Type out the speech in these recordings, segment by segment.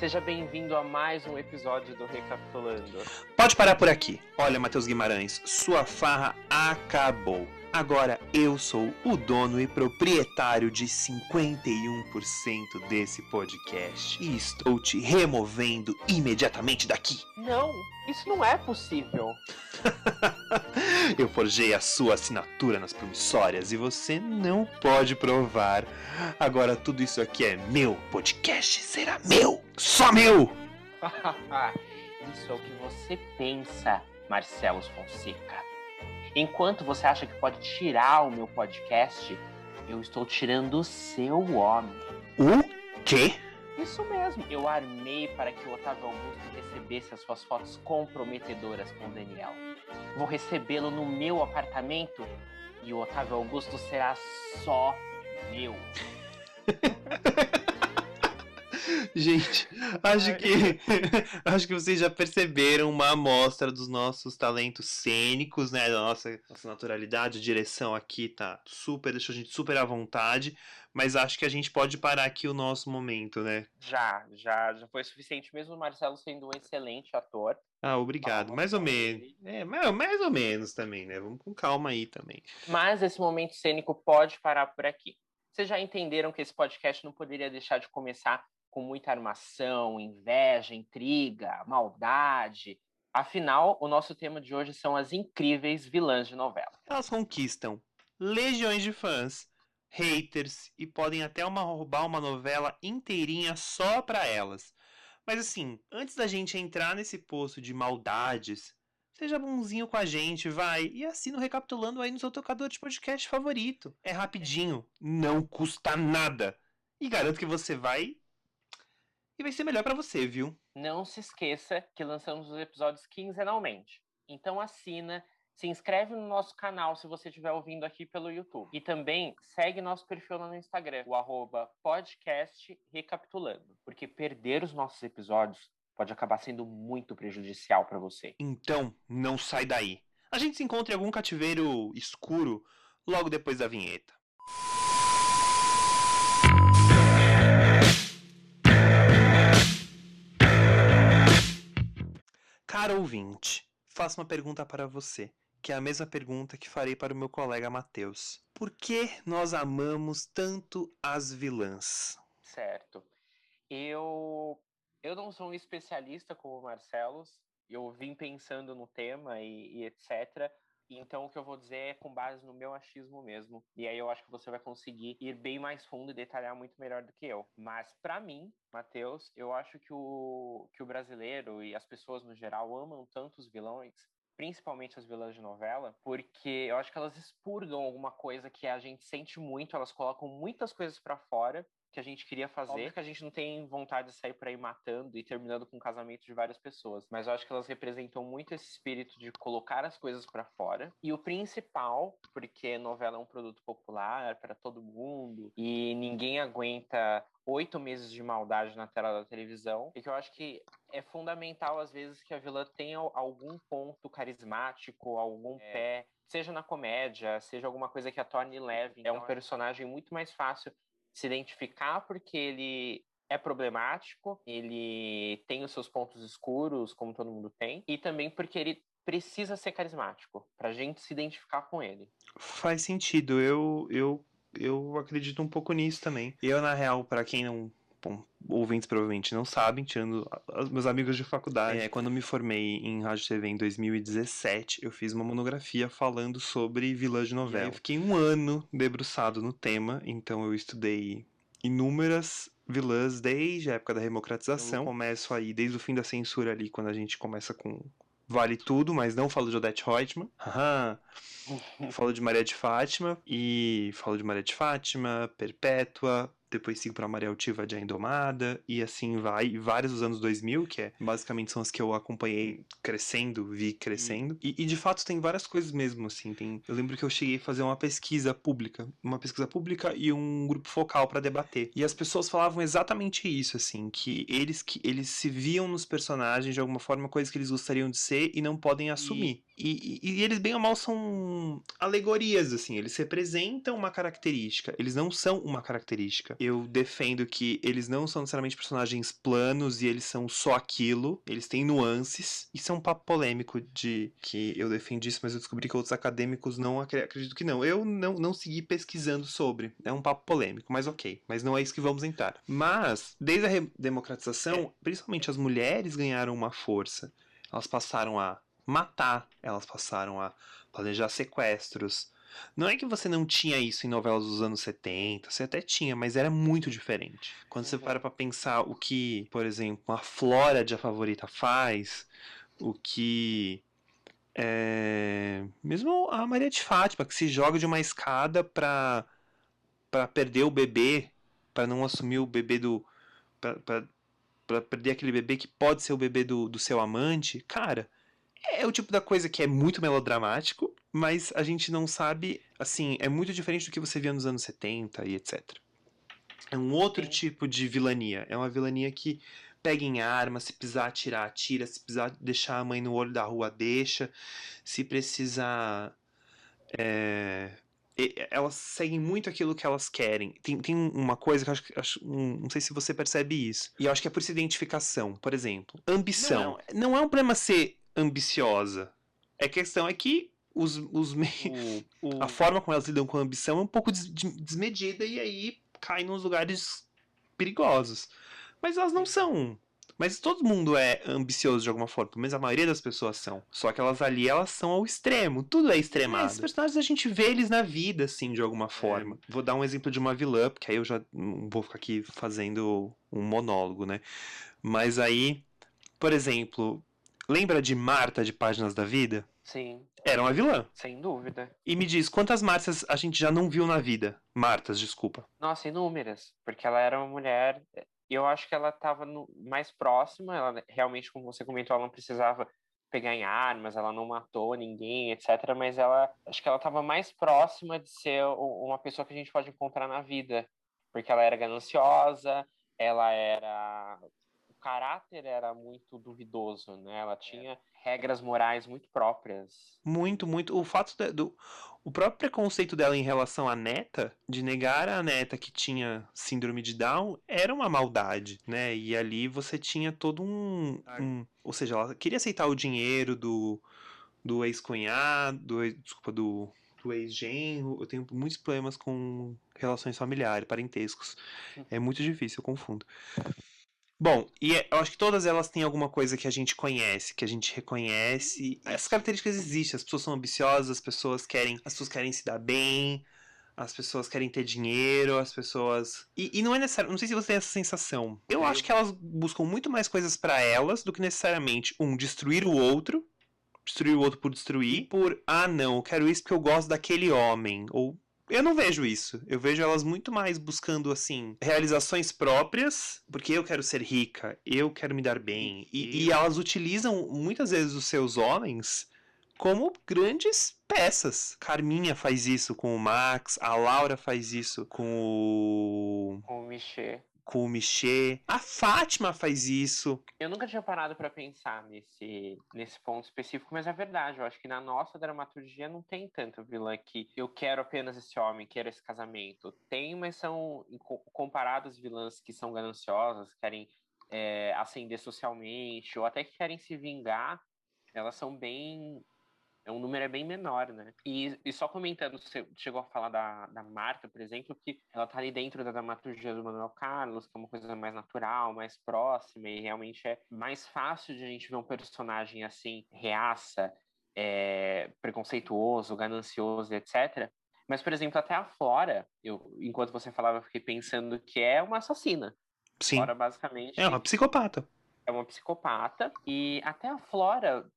Seja bem-vindo a mais um episódio do Recapitulando. Pode parar por aqui. Olha, Matheus Guimarães, sua farra acabou. Agora eu sou o dono e proprietário de 51% desse podcast e estou te removendo imediatamente daqui. Não, isso não é possível. eu forjei a sua assinatura nas promissórias e você não pode provar. Agora tudo isso aqui é meu. Podcast será meu. Só meu. isso é o que você pensa, Marcelo Fonseca. Enquanto você acha que pode tirar o meu podcast, eu estou tirando o seu homem. O quê? Isso mesmo. Eu armei para que o Otávio Augusto recebesse as suas fotos comprometedoras com o Daniel. Vou recebê-lo no meu apartamento e o Otávio Augusto será só meu. Gente, acho que acho que vocês já perceberam uma amostra dos nossos talentos cênicos, né? Da nossa, nossa naturalidade, a direção aqui tá super, deixou a gente super à vontade, mas acho que a gente pode parar aqui o nosso momento, né? Já, já, já foi suficiente, mesmo o Marcelo sendo um excelente ator. Ah, obrigado. Mais ou menos. É, mais, mais ou menos também, né? Vamos com calma aí também. Mas esse momento cênico pode parar por aqui. Vocês já entenderam que esse podcast não poderia deixar de começar com muita armação, inveja, intriga, maldade. Afinal, o nosso tema de hoje são as incríveis vilãs de novela. Elas conquistam legiões de fãs, haters e podem até uma, roubar uma novela inteirinha só para elas. Mas assim, antes da gente entrar nesse poço de maldades, seja bonzinho com a gente, vai, e assina o Recapitulando aí no seu tocador de podcast favorito. É rapidinho, não custa nada. E garanto que você vai e vai ser melhor para você, viu? Não se esqueça que lançamos os episódios quinzenalmente. Então assina, se inscreve no nosso canal se você estiver ouvindo aqui pelo YouTube. E também segue nosso perfil no Instagram, o arroba podcast recapitulando. Porque perder os nossos episódios pode acabar sendo muito prejudicial para você. Então, não sai daí. A gente se encontra em algum cativeiro escuro logo depois da vinheta. Cara ouvinte, faço uma pergunta para você, que é a mesma pergunta que farei para o meu colega Matheus. Por que nós amamos tanto as vilãs? Certo. Eu eu não sou um especialista como o Marcelo, eu vim pensando no tema e, e etc. Então, o que eu vou dizer é com base no meu achismo mesmo. E aí eu acho que você vai conseguir ir bem mais fundo e detalhar muito melhor do que eu. Mas, para mim, Matheus, eu acho que o, que o brasileiro e as pessoas no geral amam tanto os vilões principalmente as vilãs de novela, porque eu acho que elas expurgam alguma coisa que a gente sente muito, elas colocam muitas coisas para fora que a gente queria fazer, Óbvio que a gente não tem vontade de sair por aí matando e terminando com o casamento de várias pessoas, mas eu acho que elas representam muito esse espírito de colocar as coisas para fora. E o principal, porque novela é um produto popular para todo mundo e ninguém aguenta oito meses de maldade na tela da televisão, e que eu acho que é fundamental às vezes que a vilã tenha algum ponto carismático, algum é. pé seja na comédia, seja alguma coisa que a torne leve. Então, é um personagem muito mais fácil se identificar porque ele é problemático, ele tem os seus pontos escuros, como todo mundo tem, e também porque ele precisa ser carismático, pra gente se identificar com ele. Faz sentido, eu, eu, eu acredito um pouco nisso também. Eu, na real, para quem não bom, ouvintes provavelmente não sabem, tirando os meus amigos de faculdade. É, quando eu me formei em rádio e TV em 2017, eu fiz uma monografia falando sobre vilã de novela. Eu fiquei um ano debruçado no tema, então eu estudei inúmeras vilãs desde a época da democratização. Eu começo aí desde o fim da censura ali, quando a gente começa com Vale Tudo, mas não falo de Odette Reutemann. falo de Maria de Fátima e falo de Maria de Fátima, Perpétua, depois sigo para Maria Altiva de A Indomada, e assim vai, vários dos anos 2000, que é basicamente são as que eu acompanhei crescendo, vi crescendo, e, e, de fato tem várias coisas mesmo, assim, tem, eu lembro que eu cheguei a fazer uma pesquisa pública, uma pesquisa pública e um grupo focal para debater, e as pessoas falavam exatamente isso, assim, que eles, que eles se viam nos personagens de alguma forma coisas que eles gostariam de ser e não podem assumir. E, e, eles, bem ou mal, são alegorias, assim. Eles representam uma característica. Eles não são uma característica. Eu defendo que eles não são necessariamente personagens planos e eles são só aquilo. Eles têm nuances. Isso é um papo polêmico de que eu defendi isso, mas eu descobri que outros acadêmicos não acredito que não. Eu não, não segui pesquisando sobre. É um papo polêmico, mas ok. Mas não é isso que vamos entrar. Mas, desde a democratização, principalmente as mulheres ganharam uma força. Elas passaram a matar, elas passaram a planejar sequestros. Não é que você não tinha isso em novelas dos anos 70, você até tinha, mas era muito diferente. Quando você para pra pensar o que, por exemplo, a Flora de A Favorita faz, o que. É... Mesmo a Maria de Fátima, que se joga de uma escada pra, pra perder o bebê, para não assumir o bebê do. Pra perder aquele bebê que pode ser o bebê do, do seu amante, cara é o tipo da coisa que é muito melodramático, mas a gente não sabe, assim, é muito diferente do que você via nos anos 70 e etc. É um outro Sim. tipo de vilania. É uma vilania que pega em arma, se precisar atirar, atira, se precisar deixar a mãe no olho da rua, deixa. Se precisar. É... Elas seguem muito aquilo que elas querem. Tem, tem uma coisa que eu acho, acho não sei se você percebe isso. E eu acho que é por essa identificação. Por exemplo, ambição. Não, não é um problema ser ambiciosa. A questão é que os, os meios, o... a forma como elas lidam com a ambição é um pouco des desmedida e aí cai nos lugares perigosos. Mas elas não são. Mas todo mundo é ambicioso de alguma forma, mas a maioria das pessoas são. Só que elas ali, elas são ao extremo. Tudo é extremado. É, esses personagens a gente vê eles na vida, assim, de alguma forma. É. Vou dar um exemplo de uma vilã, porque aí eu já não vou ficar aqui fazendo um monólogo, né? Mas aí, por exemplo, Lembra de Marta de Páginas da Vida? Sim. Era uma vilã. Sem dúvida. E me diz, quantas Martas a gente já não viu na vida? Martas, desculpa. Nossa, inúmeras. Porque ela era uma mulher. Eu acho que ela estava mais próxima. Ela realmente, como você comentou, ela não precisava pegar em armas, ela não matou ninguém, etc. Mas ela, acho que ela estava mais próxima de ser uma pessoa que a gente pode encontrar na vida, porque ela era gananciosa, ela era caráter era muito duvidoso, né? Ela tinha regras morais muito próprias. Muito, muito. O fato de, do o próprio preconceito dela em relação à neta, de negar a neta que tinha síndrome de Down, era uma maldade, né? E ali você tinha todo um, um ou seja, ela queria aceitar o dinheiro do do ex-cunhado, do, desculpa, do do ex-genro, eu tenho muitos problemas com relações familiares, parentescos. Hum. É muito difícil, eu confundo. Bom, e é, eu acho que todas elas têm alguma coisa que a gente conhece, que a gente reconhece. Essas características existem. As pessoas são ambiciosas, as pessoas querem, as pessoas querem se dar bem, as pessoas querem ter dinheiro, as pessoas. E, e não é necessário. Não sei se você tem essa sensação. Eu, eu... acho que elas buscam muito mais coisas para elas do que necessariamente um destruir o outro, destruir o outro por destruir, por ah não, eu quero isso porque eu gosto daquele homem ou eu não vejo isso. Eu vejo elas muito mais buscando, assim, realizações próprias, porque eu quero ser rica, eu quero me dar bem. E, e elas utilizam muitas vezes os seus homens como grandes peças. Carminha faz isso com o Max, a Laura faz isso com o. Com o Michê com o Michê. A Fátima faz isso. Eu nunca tinha parado para pensar nesse, nesse ponto específico, mas é verdade. Eu acho que na nossa dramaturgia não tem tanto vilã que eu quero apenas esse homem, quero esse casamento. Tem, mas são comparados vilãs que são gananciosas, querem é, ascender socialmente, ou até que querem se vingar. Elas são bem é um número é bem menor, né? E, e só comentando, você chegou a falar da, da Marta, por exemplo, que ela tá ali dentro da dramaturgia do Manuel Carlos, que é uma coisa mais natural, mais próxima, e realmente é mais fácil de a gente ver um personagem assim, reaça, é, preconceituoso, ganancioso, etc. Mas, por exemplo, até a Flora, eu, enquanto você falava, eu fiquei pensando que é uma assassina. Sim. Flora, basicamente. É uma psicopata. É uma psicopata. E até a Flora,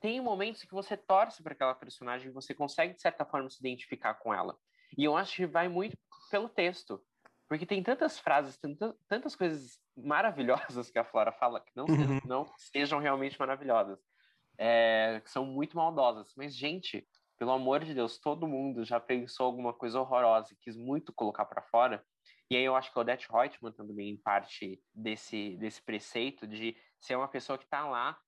tem momentos que você torce para aquela personagem, você consegue de certa forma se identificar com ela. E eu acho que vai muito pelo texto, porque tem tantas frases, tantas coisas maravilhosas que a Flora fala que não, uhum. não sejam realmente maravilhosas, é, que são muito maldosas. Mas gente, pelo amor de Deus, todo mundo já pensou alguma coisa horrorosa e quis muito colocar para fora. E aí eu acho que a Odette Reutemann também parte desse desse preceito de ser uma pessoa que está lá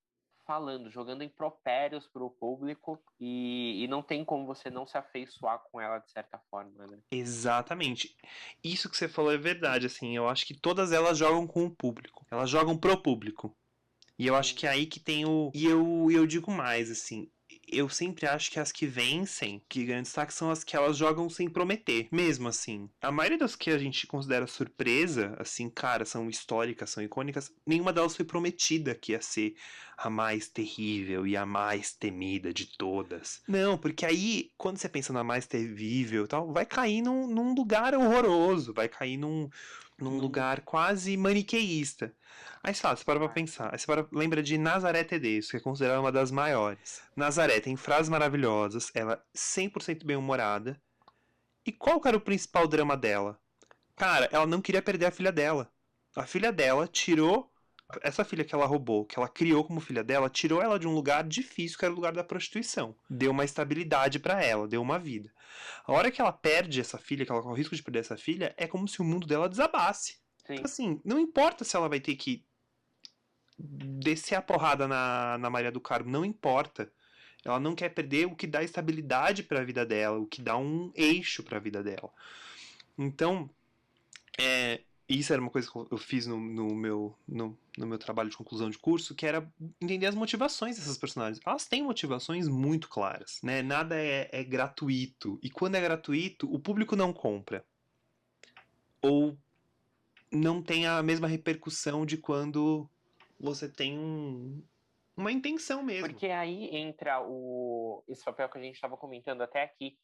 falando, jogando impropérios para o público e, e não tem como você não se afeiçoar com ela de certa forma, né? Exatamente. Isso que você falou é verdade, assim, eu acho que todas elas jogam com o público. Elas jogam pro público. E eu acho que é aí que tem o. E eu, eu digo mais, assim eu sempre acho que as que vencem, que ganham destaque, são as que elas jogam sem prometer, mesmo assim. A maioria das que a gente considera surpresa, assim, cara, são históricas, são icônicas, nenhuma delas foi prometida que ia ser a mais terrível e a mais temida de todas. Não, porque aí, quando você pensa na mais terrível e tal, vai cair num, num lugar horroroso, vai cair num, num lugar quase maniqueísta. Aí, sei lá, você para pra pensar. Aí você para, lembra de Nazaré Tedesco, que é considerada uma das maiores. Nazaré tem frases maravilhosas, ela é 100% bem-humorada. E qual era o principal drama dela? Cara, ela não queria perder a filha dela. A filha dela tirou essa filha que ela roubou, que ela criou como filha dela, tirou ela de um lugar difícil, que era o lugar da prostituição. Deu uma estabilidade para ela, deu uma vida. A hora que ela perde essa filha, que ela corre o risco de perder essa filha, é como se o mundo dela desabasse. Sim. Então, assim, não importa se ela vai ter que descer a porrada na, na Maria do Carmo, não importa. Ela não quer perder o que dá estabilidade para a vida dela, o que dá um eixo para a vida dela. Então, é, isso era uma coisa que eu fiz no, no, meu, no, no, meu trabalho de conclusão de curso, que era entender as motivações dessas personagens. Elas têm motivações muito claras, né? Nada é, é gratuito. E quando é gratuito, o público não compra. Ou não tem a mesma repercussão de quando você tem um, uma intenção mesmo. Porque aí entra o esse papel que a gente estava comentando até aqui,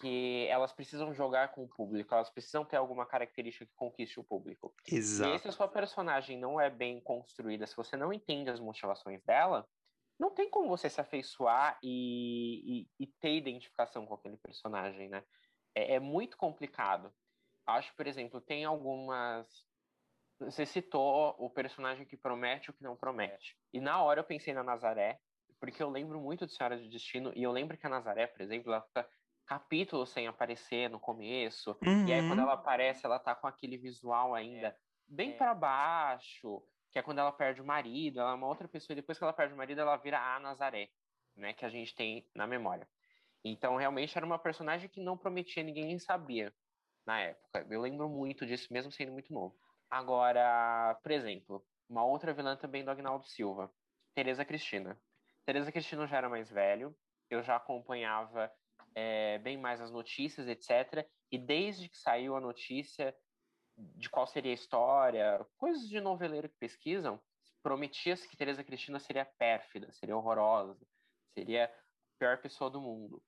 que elas precisam jogar com o público, elas precisam ter alguma característica que conquiste o público. Exato. E se a sua personagem não é bem construída, se você não entende as motivações dela, não tem como você se afeiçoar e, e, e ter identificação com aquele personagem, né? É, é muito complicado. Acho, por exemplo, tem algumas. Você citou o personagem que promete o que não promete. E na hora eu pensei na Nazaré, porque eu lembro muito de Senhora de Destino, e eu lembro que a Nazaré, por exemplo, ela fica capítulos sem aparecer no começo. Uhum. E aí, quando ela uhum. aparece, ela tá com aquele visual ainda é. bem é. para baixo, que é quando ela perde o marido, ela é uma outra pessoa, e depois que ela perde o marido, ela vira a Nazaré, né? Que a gente tem na memória. Então, realmente, era uma personagem que não prometia, ninguém sabia na época. Eu lembro muito disso, mesmo sendo muito novo. Agora, por exemplo, uma outra vilã também do Agnaldo Silva, Teresa Cristina. Teresa Cristina já era mais velho, eu já acompanhava é, bem mais as notícias, etc. E desde que saiu a notícia de qual seria a história, coisas de noveleiro que pesquisam, prometia-se que Teresa Cristina seria pérfida, seria horrorosa, seria a pior pessoa do mundo.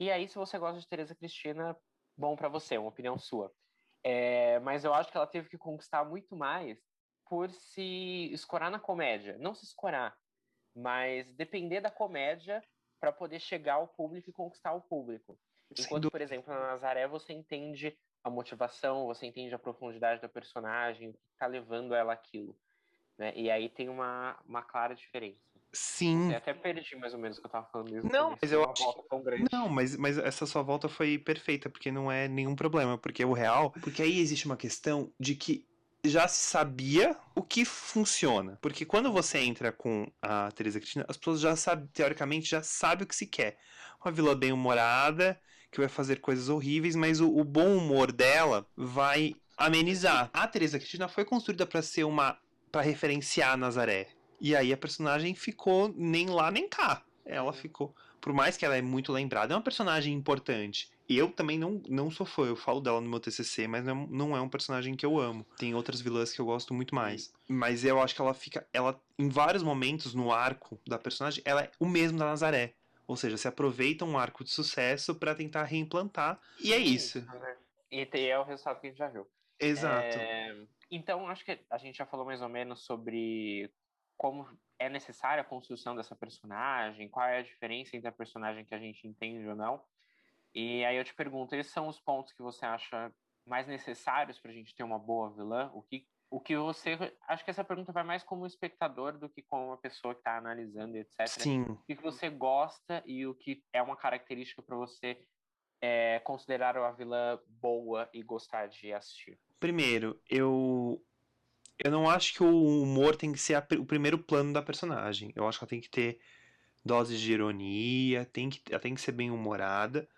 E aí, se você gosta de Teresa Cristina, bom para você, uma opinião sua. É, mas eu acho que ela teve que conquistar muito mais por se escorar na comédia. Não se escorar, mas depender da comédia para poder chegar ao público e conquistar o público. Enquanto, por exemplo, na Nazaré você entende a motivação, você entende a profundidade da personagem, o que está levando ela aquilo. Né? E aí tem uma, uma clara diferença. Sim. Eu até perdi mais ou menos o que eu tava falando mesmo. Não, mas eu acho. Não, mas, mas essa sua volta foi perfeita, porque não é nenhum problema. Porque o real. Porque aí existe uma questão de que já se sabia o que funciona. Porque quando você entra com a Teresa Cristina, as pessoas já sabem, teoricamente, já sabem o que se quer. Uma vilã bem humorada, que vai fazer coisas horríveis, mas o, o bom humor dela vai amenizar. A Teresa Cristina foi construída para ser uma. para referenciar a Nazaré. E aí a personagem ficou nem lá nem cá. Ela ficou. Por mais que ela é muito lembrada, é uma personagem importante eu também não, não sou fã, eu falo dela no meu TCC, mas não, não é um personagem que eu amo. Tem outras vilãs que eu gosto muito mais. Mas eu acho que ela fica. Ela, em vários momentos no arco da personagem, ela é o mesmo da Nazaré. Ou seja, se aproveita um arco de sucesso para tentar reimplantar. E é isso. E é o resultado que a gente já viu. Exato. É... Então, acho que a gente já falou mais ou menos sobre como é necessária a construção dessa personagem, qual é a diferença entre a personagem que a gente entende ou não. E aí eu te pergunto, esses são os pontos que você acha mais necessários para a gente ter uma boa vilã? O que, o que você. Acho que essa pergunta vai mais como espectador do que como uma pessoa que está analisando, etc. Sim. O que você gosta e o que é uma característica para você é, considerar uma vilã boa e gostar de assistir? Primeiro, eu Eu não acho que o humor tem que ser a, o primeiro plano da personagem. Eu acho que ela tem que ter doses de ironia, tem que, ela tem que ser bem humorada.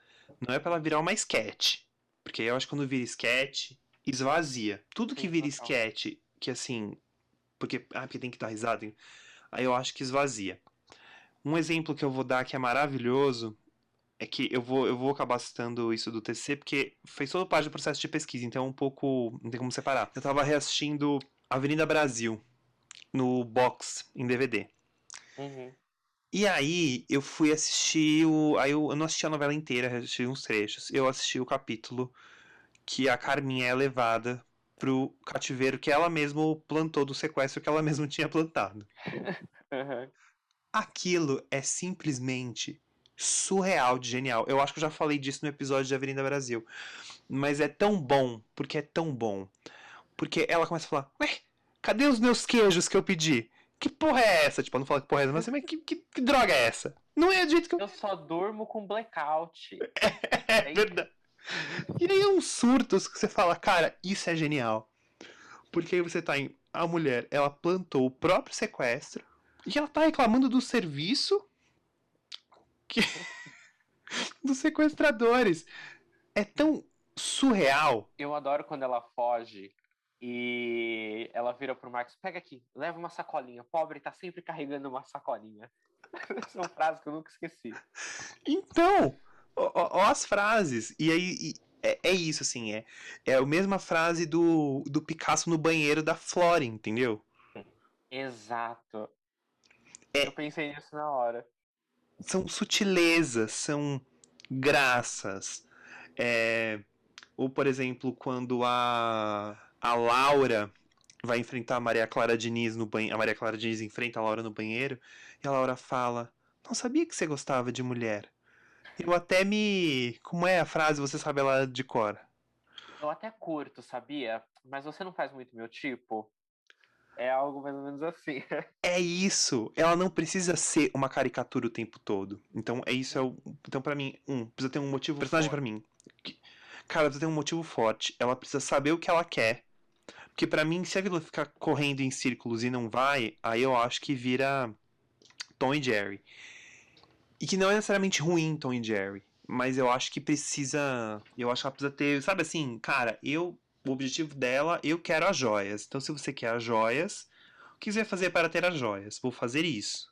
Não é pra ela virar uma sketch. Porque eu acho que quando vira sketch, esvazia. Tudo que vira sketch, que assim. Porque, ah, porque tem que dar risada. Aí eu acho que esvazia. Um exemplo que eu vou dar que é maravilhoso é que eu vou, eu vou acabar citando isso do TC, porque fez toda parte do processo de pesquisa, então é um pouco. não tem como separar. Eu tava reassistindo Avenida Brasil no box em DVD. Uhum. E aí eu fui assistir o. Aí eu, eu não assisti a novela inteira, assisti uns trechos. Eu assisti o capítulo que a Carminha é levada pro cativeiro que ela mesma plantou do sequestro que ela mesma tinha plantado. Uhum. Aquilo é simplesmente surreal de genial. Eu acho que eu já falei disso no episódio de Avenida Brasil. Mas é tão bom, porque é tão bom. Porque ela começa a falar: Ué, cadê os meus queijos que eu pedi? Que porra é essa? Tipo, eu não falo que porra é essa, mas, mas que, que, que, droga é essa? Não é do jeito que eu. Eu só durmo com blackout. é, é verdade. E aí é uns surtos que você fala, cara, isso é genial. Porque aí você tá em. A mulher, ela plantou o próprio sequestro. E ela tá reclamando do serviço que... dos sequestradores. É tão surreal. Eu adoro quando ela foge e ela vira pro Marcos, pega aqui, leva uma sacolinha. Pobre tá sempre carregando uma sacolinha. São frases que eu nunca esqueci. Então, ó, ó as frases. E aí, e é, é, isso, assim, é, é a mesma frase do, do Picasso no banheiro da Flora, entendeu? Exato. É, eu pensei nisso na hora. São sutilezas, são graças. É, ou, por exemplo, quando a a Laura vai enfrentar a Maria Clara Diniz no banheiro. A Maria Clara Diniz enfrenta a Laura no banheiro. E a Laura fala: Não sabia que você gostava de mulher. Eu até me. Como é a frase? Você sabe ela de cor? Eu até curto, sabia? Mas você não faz muito meu tipo. É algo mais ou menos assim. é isso. Ela não precisa ser uma caricatura o tempo todo. Então é isso. É o... Então para mim, um, precisa ter um motivo. Personagem para mim. Cara, precisa ter um motivo forte. Ela precisa saber o que ela quer porque para mim, se a vila ficar correndo em círculos e não vai, aí eu acho que vira Tom e Jerry. E que não é necessariamente ruim Tom e Jerry, mas eu acho que precisa, eu acho que ela precisa ter, sabe assim, cara, eu o objetivo dela, eu quero as joias. Então se você quer as joias, o que você vai fazer para ter as joias? Vou fazer isso.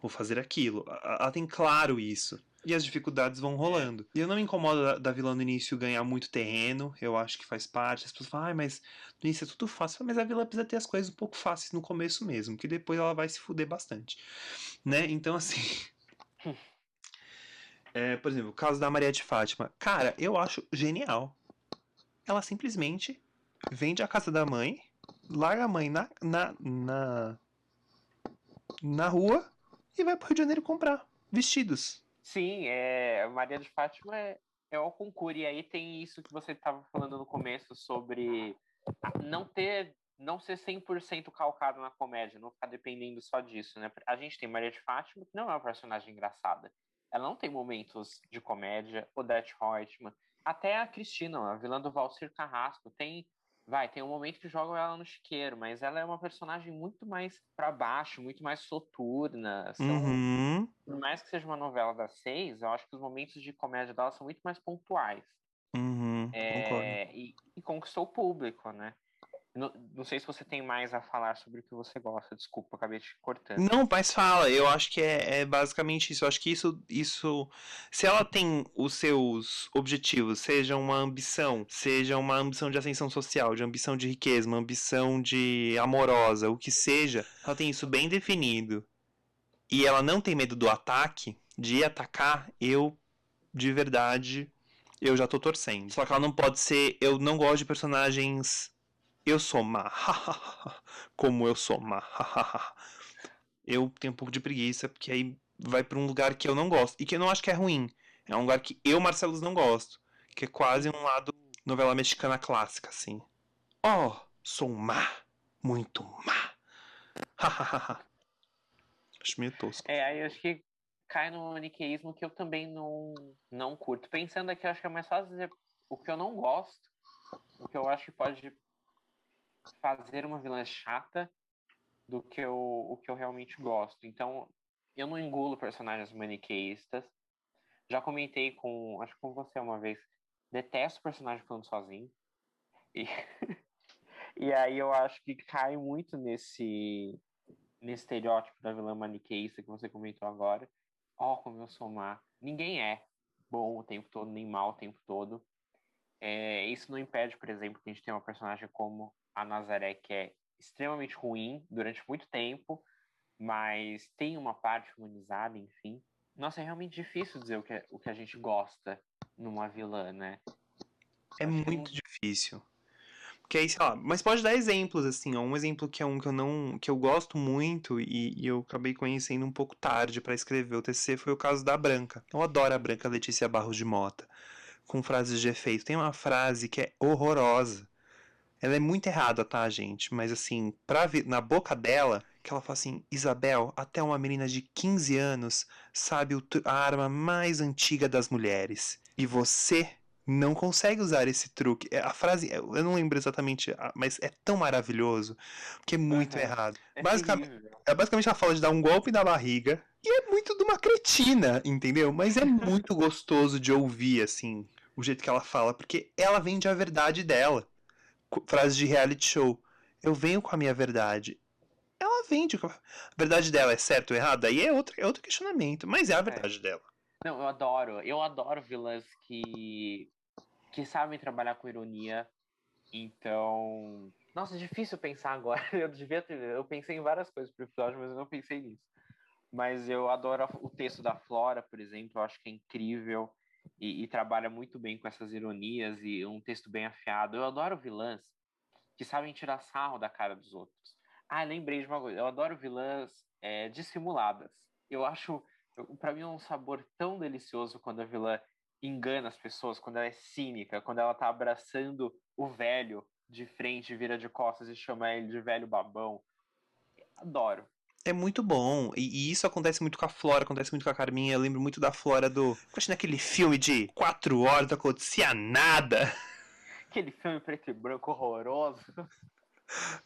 Vou fazer aquilo. Ela tem claro isso e as dificuldades vão rolando. E eu não me incomodo da, da vilã no início ganhar muito terreno, eu acho que faz parte. As pessoas falam, ah, mas no início é tudo fácil. Mas a vilã precisa ter as coisas um pouco fáceis no começo mesmo, que depois ela vai se fuder bastante. Né? Então, assim. é, por exemplo, o caso da Maria de Fátima. Cara, eu acho genial. Ela simplesmente vende a casa da mãe, larga a mãe na, na, na, na rua e vai pro Rio de Janeiro comprar vestidos. Sim, é, Maria de Fátima é, é o concurso. E aí tem isso que você estava falando no começo sobre não ter não ser 100% calcado na comédia, não ficar dependendo só disso, né? A gente tem Maria de Fátima, que não é uma personagem engraçada. Ela não tem momentos de comédia, Odette Reutemann. Até a Cristina, a vilã do Valcir Carrasco, tem Vai, tem um momento que jogam ela no chiqueiro, mas ela é uma personagem muito mais para baixo, muito mais soturna. São, uhum. Por mais que seja uma novela das seis, eu acho que os momentos de comédia dela são muito mais pontuais. Uhum, é, e, e, conquistou o público, né? Não, não, sei se você tem mais a falar sobre o que você gosta. Desculpa, acabei te cortando. Não, mas fala. Eu acho que é, é, basicamente isso. Eu acho que isso, isso. Se ela tem os seus objetivos, seja uma ambição, seja uma ambição de ascensão social, de ambição de riqueza, uma ambição de amorosa, o que seja, ela tem isso bem definido. E ela não tem medo do ataque, de atacar, eu, de verdade, eu já tô torcendo. Só que ela não pode ser. Eu não gosto de personagens eu sou má. Como eu sou má. eu tenho um pouco de preguiça, porque aí vai para um lugar que eu não gosto. E que eu não acho que é ruim. É um lugar que eu, Marcelo, não gosto. Que é quase um lado novela mexicana clássica, assim. Oh, sou má. Muito má. acho meio tosco. É, aí eu acho que cai no maniqueísmo que eu também não, não curto. Pensando aqui, eu acho que é mais fácil dizer o que eu não gosto, o que eu acho que pode fazer uma vilã chata do que eu, o que eu realmente gosto. Então, eu não engulo personagens maniqueístas. Já comentei com, acho que com você uma vez, detesto personagem falando sozinho. E, e aí eu acho que cai muito nesse, nesse estereótipo da vilã maniqueísta que você comentou agora. Ó, oh, como eu sou má. Ninguém é bom o tempo todo, nem mal o tempo todo. É, isso não impede, por exemplo, que a gente tenha uma personagem como a Nazaré, que é extremamente ruim durante muito tempo, mas tem uma parte humanizada, enfim. Nossa, é realmente difícil dizer o que, o que a gente gosta numa vilã, né? É muito difícil. Porque aí, sei lá, mas pode dar exemplos, assim, ó. Um exemplo que é um que eu não. que eu gosto muito e, e eu acabei conhecendo um pouco tarde para escrever o TCC foi o caso da Branca. Eu adoro a Branca Letícia Barros de Mota. Com frases de efeito. Tem uma frase que é horrorosa. Ela é muito errada, tá, gente? Mas assim, pra ver, na boca dela, que ela fala assim: Isabel, até uma menina de 15 anos sabe a arma mais antiga das mulheres. E você não consegue usar esse truque. É, a frase, eu não lembro exatamente, mas é tão maravilhoso que é muito uhum. errado. É basicamente, é basicamente ela fala de dar um golpe na barriga e é muito de uma cretina, entendeu? Mas é muito gostoso de ouvir, assim, o jeito que ela fala, porque ela vende a verdade dela. Frase de reality show. Eu venho com a minha verdade. Ela vende. A verdade dela é certo ou errado? Aí é outro, é outro questionamento, mas é a é. verdade é. dela. Não, eu adoro. Eu adoro vilãs que que sabem trabalhar com ironia. Então, nossa, é difícil pensar agora. Eu devia ter, eu pensei em várias coisas pro episódio, mas eu não pensei nisso. Mas eu adoro o texto da Flora, por exemplo, eu acho que é incrível e, e trabalha muito bem com essas ironias e um texto bem afiado. Eu adoro vilãs que sabem tirar sarro da cara dos outros. Ah, lembrei de uma coisa. Eu adoro vilãs é, dissimuladas. Eu acho, para mim, é um sabor tão delicioso quando a vilã engana as pessoas, quando ela é cínica, quando ela tá abraçando o velho de frente, vira de costas e chama ele de velho babão. Adoro. É muito bom. E, e, isso acontece muito com a Flora, acontece muito com a Carminha. Eu lembro muito da Flora do. Acho naquele filme de quatro horas não acontecia nada. Aquele filme preto e branco horroroso.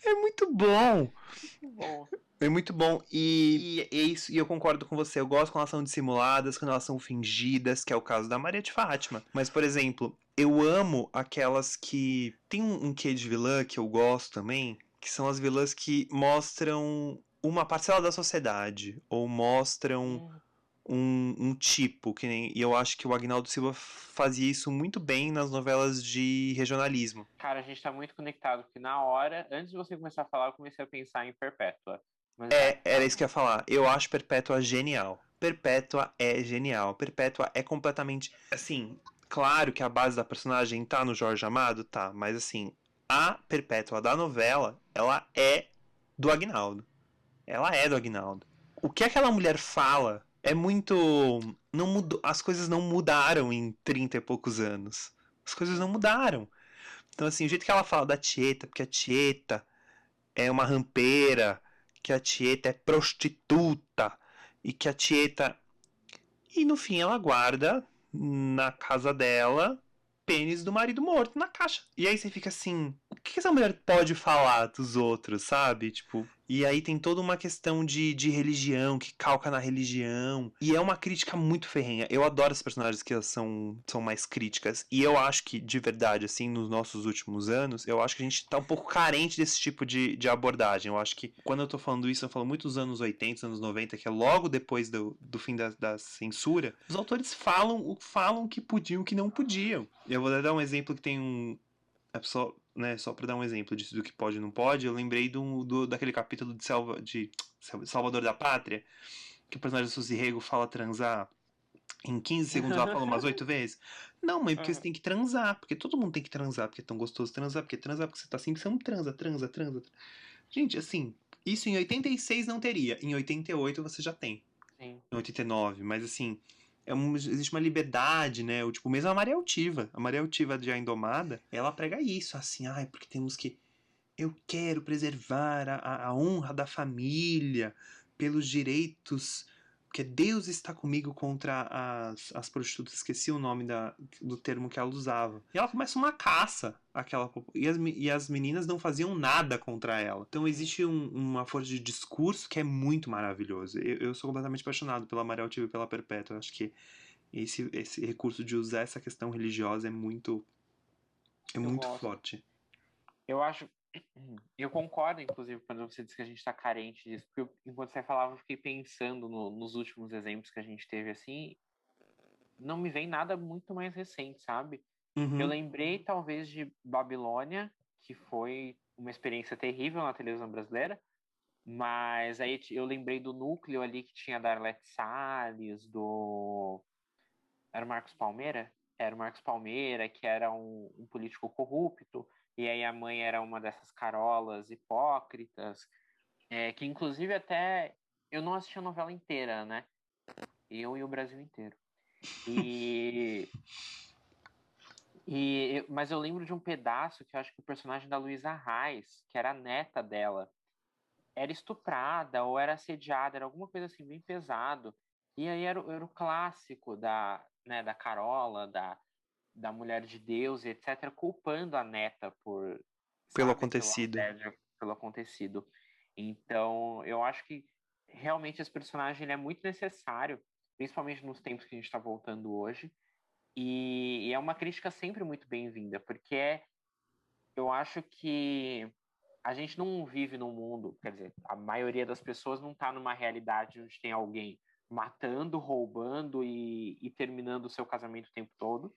É muito bom. Muito bom. É muito bom. E, e, é isso, e eu concordo com você. Eu gosto quando elas são dissimuladas, quando elas são fingidas, que é o caso da Maria de Fátima. Mas, por exemplo, eu amo aquelas que. Tem um, um quê de vilã que eu gosto também, que são as vilãs que mostram uma parcela da sociedade, ou mostram. Hum um, um, tipo, que nem. E eu acho que o Agnaldo Silva fazia isso muito bem nas novelas de regionalismo. Cara, a gente tá muito conectado, porque na hora, antes de você começar a falar, eu comecei a pensar em Perpétua. Mas... É, era isso que eu ia falar. Eu acho Perpétua genial. Perpétua é genial. Perpétua é completamente. Assim, claro que a base da personagem tá no Jorge Amado, tá. Mas assim, a Perpétua da novela, ela é do Agnaldo. Ela é do Agnaldo. O que aquela mulher fala é muito. Não mudou, as coisas não mudaram em 30 e poucos anos. As coisas não mudaram. Então, assim, o jeito que ela fala da Tieta, porque a Tieta é uma rampeira, que a Tieta é prostituta, e que a Tieta. E no fim ela guarda na casa dela pênis do marido morto na caixa. E aí você fica assim, que essa mulher pode falar dos outros, sabe? Tipo, e aí tem toda uma questão de, de religião, que calca na religião. E é uma crítica muito ferrenha. Eu adoro os personagens que são, são mais críticas. E eu acho que, de verdade, assim, nos nossos últimos anos, eu acho que a gente tá um pouco carente desse tipo de, de abordagem. Eu acho que, quando eu tô falando isso, eu falo muito dos anos 80, anos 90, que é logo depois do, do fim da, da censura. Os autores falam, falam que podiam, que não podiam. Eu vou dar um exemplo que tem um. A pessoa né, só para dar um exemplo disso do que pode e não pode, eu lembrei do, do, daquele capítulo de, Selva, de Salvador da Pátria, que o personagem Suzy Rego fala transar em 15 segundos ela fala umas 8 vezes. Não, mãe, porque você tem que transar, porque todo mundo tem que transar, porque é tão gostoso transar, porque transar, porque você tá sempre, você não transa, transa, transa. Gente, assim, isso em 86 não teria, em 88 você já tem. Sim. Em 89, mas assim, é um, existe uma liberdade, né? O, tipo, mesmo a Maria Altiva, a Maria Altiva de A Indomada, ela prega isso, assim, ai, porque temos que. Eu quero preservar a, a honra da família pelos direitos porque Deus está comigo contra as, as prostitutas, esqueci o nome da, do termo que ela usava. E ela começa uma caça, aquela e as, e as meninas não faziam nada contra ela. Então existe um, uma força de discurso que é muito maravilhoso. Eu, eu sou completamente apaixonado pela Maria Tiva e pela Perpétua. Eu acho que esse, esse recurso de usar essa questão religiosa é muito é muito forte. Eu acho eu concordo, inclusive, quando você disse que a gente está carente disso, porque eu, enquanto você falava, eu fiquei pensando no, nos últimos exemplos que a gente teve assim. Não me vem nada muito mais recente, sabe? Uhum. Eu lembrei, talvez, de Babilônia, que foi uma experiência terrível na televisão brasileira, mas aí eu lembrei do núcleo ali que tinha da Arlete Salles, do. Era o Marcos Palmeira? Era o Marcos Palmeira, que era um, um político corrupto e aí a mãe era uma dessas carolas hipócritas, é, que inclusive até eu não assisti a novela inteira, né? Eu e o Brasil inteiro. E, e mas eu lembro de um pedaço que eu acho que o personagem da Luísa Reis, que era a neta dela, era estuprada ou era assediada, era alguma coisa assim bem pesado. E aí era, era o clássico da, né, da Carola, da, da mulher de Deus e etc., culpando a neta por pelo sabe, acontecido. Pelo, pelo, acontecido. Então, eu acho que realmente esse personagem é muito necessário, principalmente nos tempos que a gente está voltando hoje. E, e, é uma crítica sempre muito bem-vinda, porque é, eu acho que a gente não vive num mundo, quer dizer, a maioria das pessoas não está numa realidade onde tem alguém matando, roubando e, e terminando o seu casamento o tempo todo.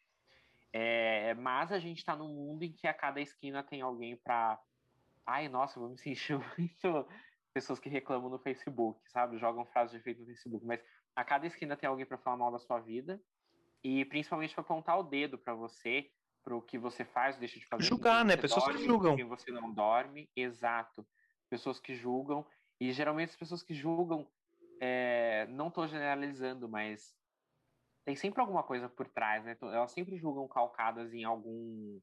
É, mas a gente está num mundo em que a cada esquina tem alguém para. Ai, nossa, vou me sentir muito. Pessoas que reclamam no Facebook, sabe? Jogam frases de efeito no Facebook. Mas a cada esquina tem alguém para falar mal da sua vida. E principalmente para apontar o dedo para você, para o que você faz, deixa de fazer. Julgar, né? Pessoas dorme, que julgam. Que você não dorme. Exato. Pessoas que julgam. E geralmente as pessoas que julgam. É, não estou generalizando, mas tem sempre alguma coisa por trás, né? Elas sempre julgam calcadas em algum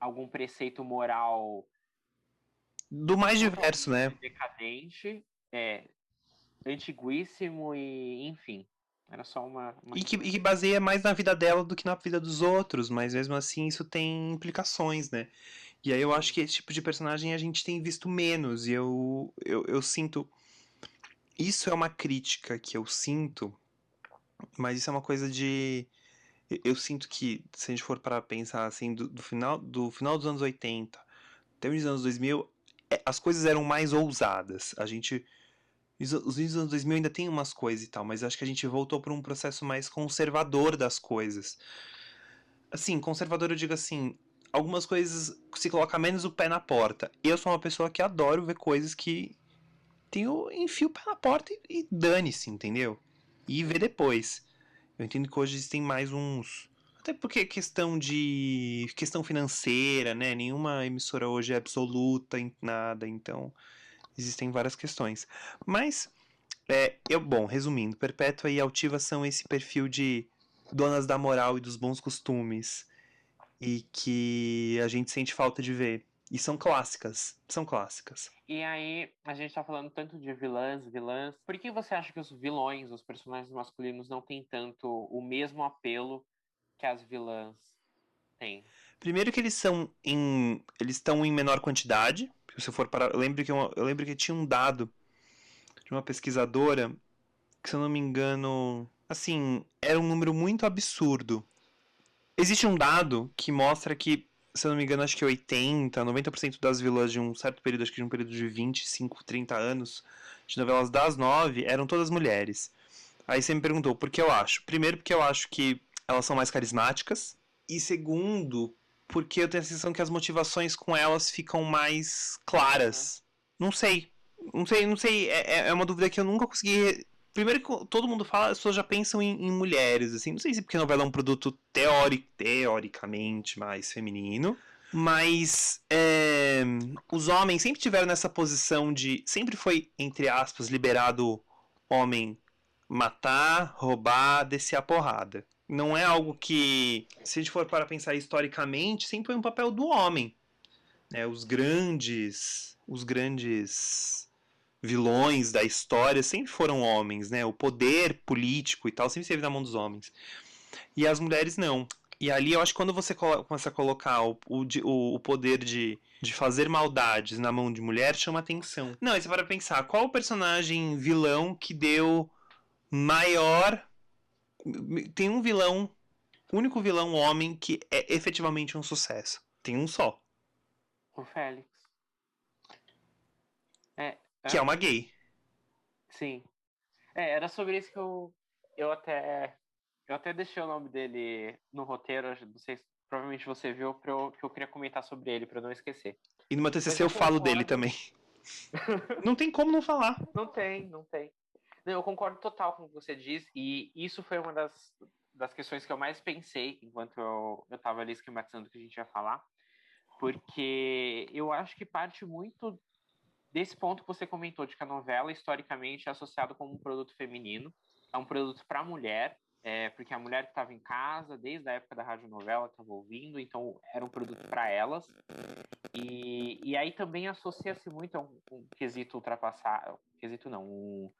algum preceito moral do mais diverso, né? Decadente, é antiguíssimo e enfim. Era só uma. uma... E, que, e que baseia mais na vida dela do que na vida dos outros, mas mesmo assim isso tem implicações, né? E aí eu acho que esse tipo de personagem a gente tem visto menos, e eu, eu, eu sinto. Isso é uma crítica que eu sinto mas isso é uma coisa de. Eu sinto que, se a gente for para pensar assim, do, do, final, do final dos anos 80 até os anos 2000, é, as coisas eram mais ousadas. A gente. Os anos 2000 ainda tem umas coisas e tal, mas acho que a gente voltou para um processo mais conservador das coisas. Assim, conservador eu digo assim, algumas coisas se coloca menos o pé na porta. Eu sou uma pessoa que adoro ver coisas que tem o enfio o pé na porta e, e dane-se, entendeu? E ver depois. Eu entendo que hoje existem mais uns. Até porque questão de. questão financeira, né? Nenhuma emissora hoje é absoluta em nada, então existem várias questões. Mas, é, eu, bom, resumindo, Perpétua e Altiva são esse perfil de donas da moral e dos bons costumes e que a gente sente falta de ver. E são clássicas. São clássicas. E aí, a gente tá falando tanto de vilãs, vilãs. Por que você acha que os vilões, os personagens masculinos, não têm tanto o mesmo apelo que as vilãs têm? Primeiro que eles são em. Eles estão em menor quantidade. Se for para. Eu lembro, que eu, eu lembro que tinha um dado de uma pesquisadora que, se eu não me engano. Assim, era um número muito absurdo. Existe um dado que mostra que se eu não me engano, acho que 80, 90% das vilãs de um certo período, acho que de um período de 25, 30 anos, de novelas das nove, eram todas mulheres. Aí você me perguntou por que eu acho. Primeiro, porque eu acho que elas são mais carismáticas. E segundo, porque eu tenho a sensação que as motivações com elas ficam mais claras. Não sei. Não sei, não sei. É, é, é uma dúvida que eu nunca consegui Primeiro que todo mundo fala, as pessoas já pensam em, em, mulheres, assim. Não sei se porque novela é um produto teori, teoricamente mais feminino. Mas é, os homens sempre tiveram nessa posição de. Sempre foi, entre aspas, liberado homem matar, roubar, descer a porrada. Não é algo que, se a gente for para pensar historicamente, sempre foi um papel do homem. Né? Os grandes. Os grandes vilões da história sempre foram homens, né? O poder político e tal sempre esteve na mão dos homens. E as mulheres não. E ali eu acho que quando você começa a colocar o, o, o poder de, de fazer maldades na mão de mulher, chama atenção. Não, aí você para pensar, qual o personagem vilão que deu maior. Tem um vilão, único vilão homem que é efetivamente um sucesso. Tem um só. O Félix. É, que é uma gay. Sim. É, era sobre isso que eu, eu até. Eu até deixei o nome dele no roteiro, não sei se provavelmente você viu, pra eu, que eu queria comentar sobre ele, para não esquecer. E no meu TCC eu, eu falo dele também. não tem como não falar. Não tem, não tem. Não, eu concordo total com o que você diz, e isso foi uma das, das questões que eu mais pensei enquanto eu estava ali esquematizando o que a gente ia falar, porque eu acho que parte muito desse ponto que você comentou, de que a novela, historicamente, é associada como um produto feminino, é um produto para a mulher, é, porque a mulher que estava em casa, desde a época da radionovela, estava ouvindo, então era um produto para elas. E, e aí também associa-se muito a um, um quesito ultrapassado, quesito não, um,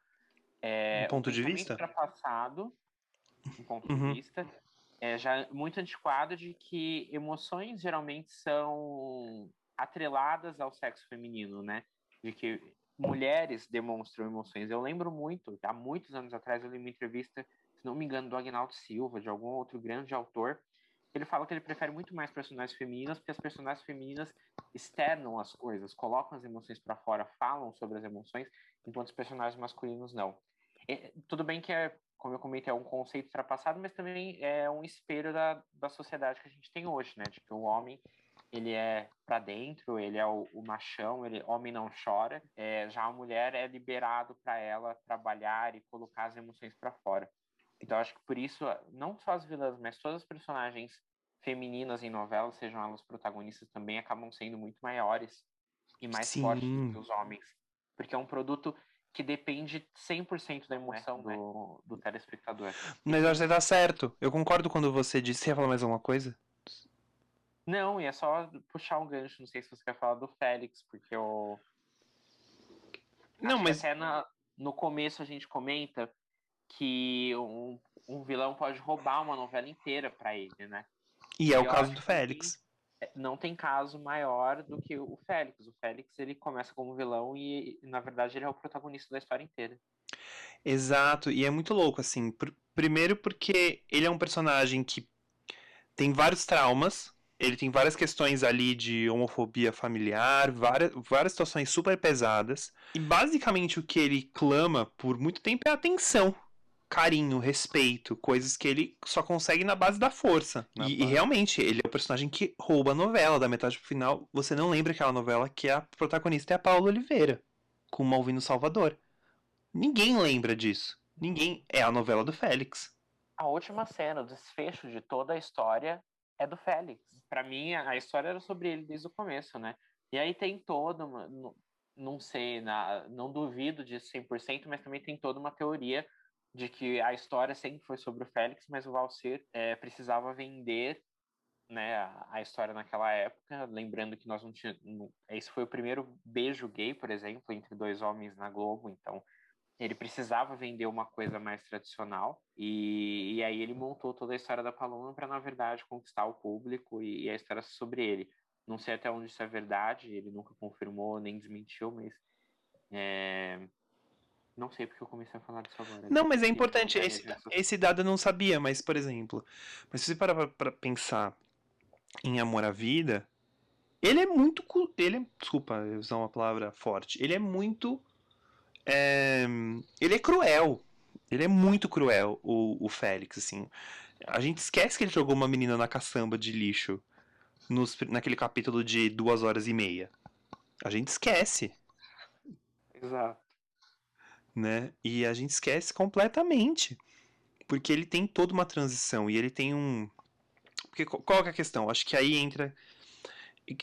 é, um ponto de vista ultrapassado, um ponto uhum. de vista, é já muito antiquado de que emoções geralmente são atreladas ao sexo feminino, né? De que mulheres demonstram emoções. Eu lembro muito, há muitos anos atrás eu li uma entrevista, se não me engano, do Agnaldo Silva, de algum outro grande autor, ele fala que ele prefere muito mais personagens femininas, porque as personagens femininas externam as coisas, colocam as emoções para fora, falam sobre as emoções, enquanto os personagens masculinos não. Tudo bem que é, como eu comentei, é um conceito ultrapassado, mas também é um espelho da, da sociedade que a gente tem hoje, né? De que o homem ele é para dentro, ele é o, o, machão, ele homem não chora. É, já a mulher é liberado para ela trabalhar e colocar as emoções para fora. Então acho que por isso não só as vilãs, mas todas as personagens femininas em novelas, sejam elas protagonistas também, acabam sendo muito maiores e mais Sim. fortes do que os homens, porque é um produto que depende 100% da emoção é, do, do telespectador. Mas você tá certo. Eu concordo quando você disse. Você ia falar mais alguma coisa? Não, e é só puxar um gancho. Não sei se você quer falar do Félix, porque eu. Não, Acho mas. Até na, no começo a gente comenta que um, um vilão pode roubar uma novela inteira para ele, né? E é o caso do Félix não tem caso maior do que o Félix. O Félix ele começa como vilão e, na verdade, ele é o protagonista da história inteira. Exato, e é muito louco, assim. Pr primeiro porque ele é um personagem que tem vários traumas, ele tem várias questões ali de homofobia familiar, várias, várias situações super pesadas. E basicamente o que ele clama por muito tempo é atenção carinho, respeito, coisas que ele só consegue na base da força. E, e, realmente, ele é o personagem que rouba a novela, da metade pro final. Você não lembra aquela novela que a protagonista é a Paula Oliveira, com Malvino Salvador. Ninguém lembra disso. Ninguém. É a novela do Félix. A última cena, o desfecho de toda a história é do Félix. Para mim, a história era sobre ele desde o começo, né? E aí tem toda uma. Não sei, na, não duvido disso 100%, mas também tem toda uma teoria de que a história sempre foi sobre o Félix, mas o Valser é, precisava vender né, a, história naquela época, lembrando que nós não tínhamos. Esse foi o primeiro beijo gay, por exemplo, entre dois homens na Globo, então ele precisava vender uma coisa mais tradicional e, e aí ele montou toda a história da Paloma para na verdade conquistar o público e, e, a história sobre ele. Não sei até onde isso é verdade, ele nunca confirmou nem desmentiu, mas é, não sei porque eu comecei a falar disso agora. Não, mas é importante. Esse, esse dado eu não sabia, mas, por exemplo, mas se você parar pra, pensar em Amor à Vida, ele é muito. Ele é, desculpa eu usar uma palavra forte. Ele é muito. É, ele é cruel. Ele é muito cruel, o, o Félix, assim. A gente esquece que ele jogou uma menina na caçamba de lixo nos, naquele capítulo de duas horas e meia. A gente esquece. Exato né? E a gente esquece completamente. Porque ele tem toda uma transição e ele tem um. Porque qual é a questão? Acho que aí entra.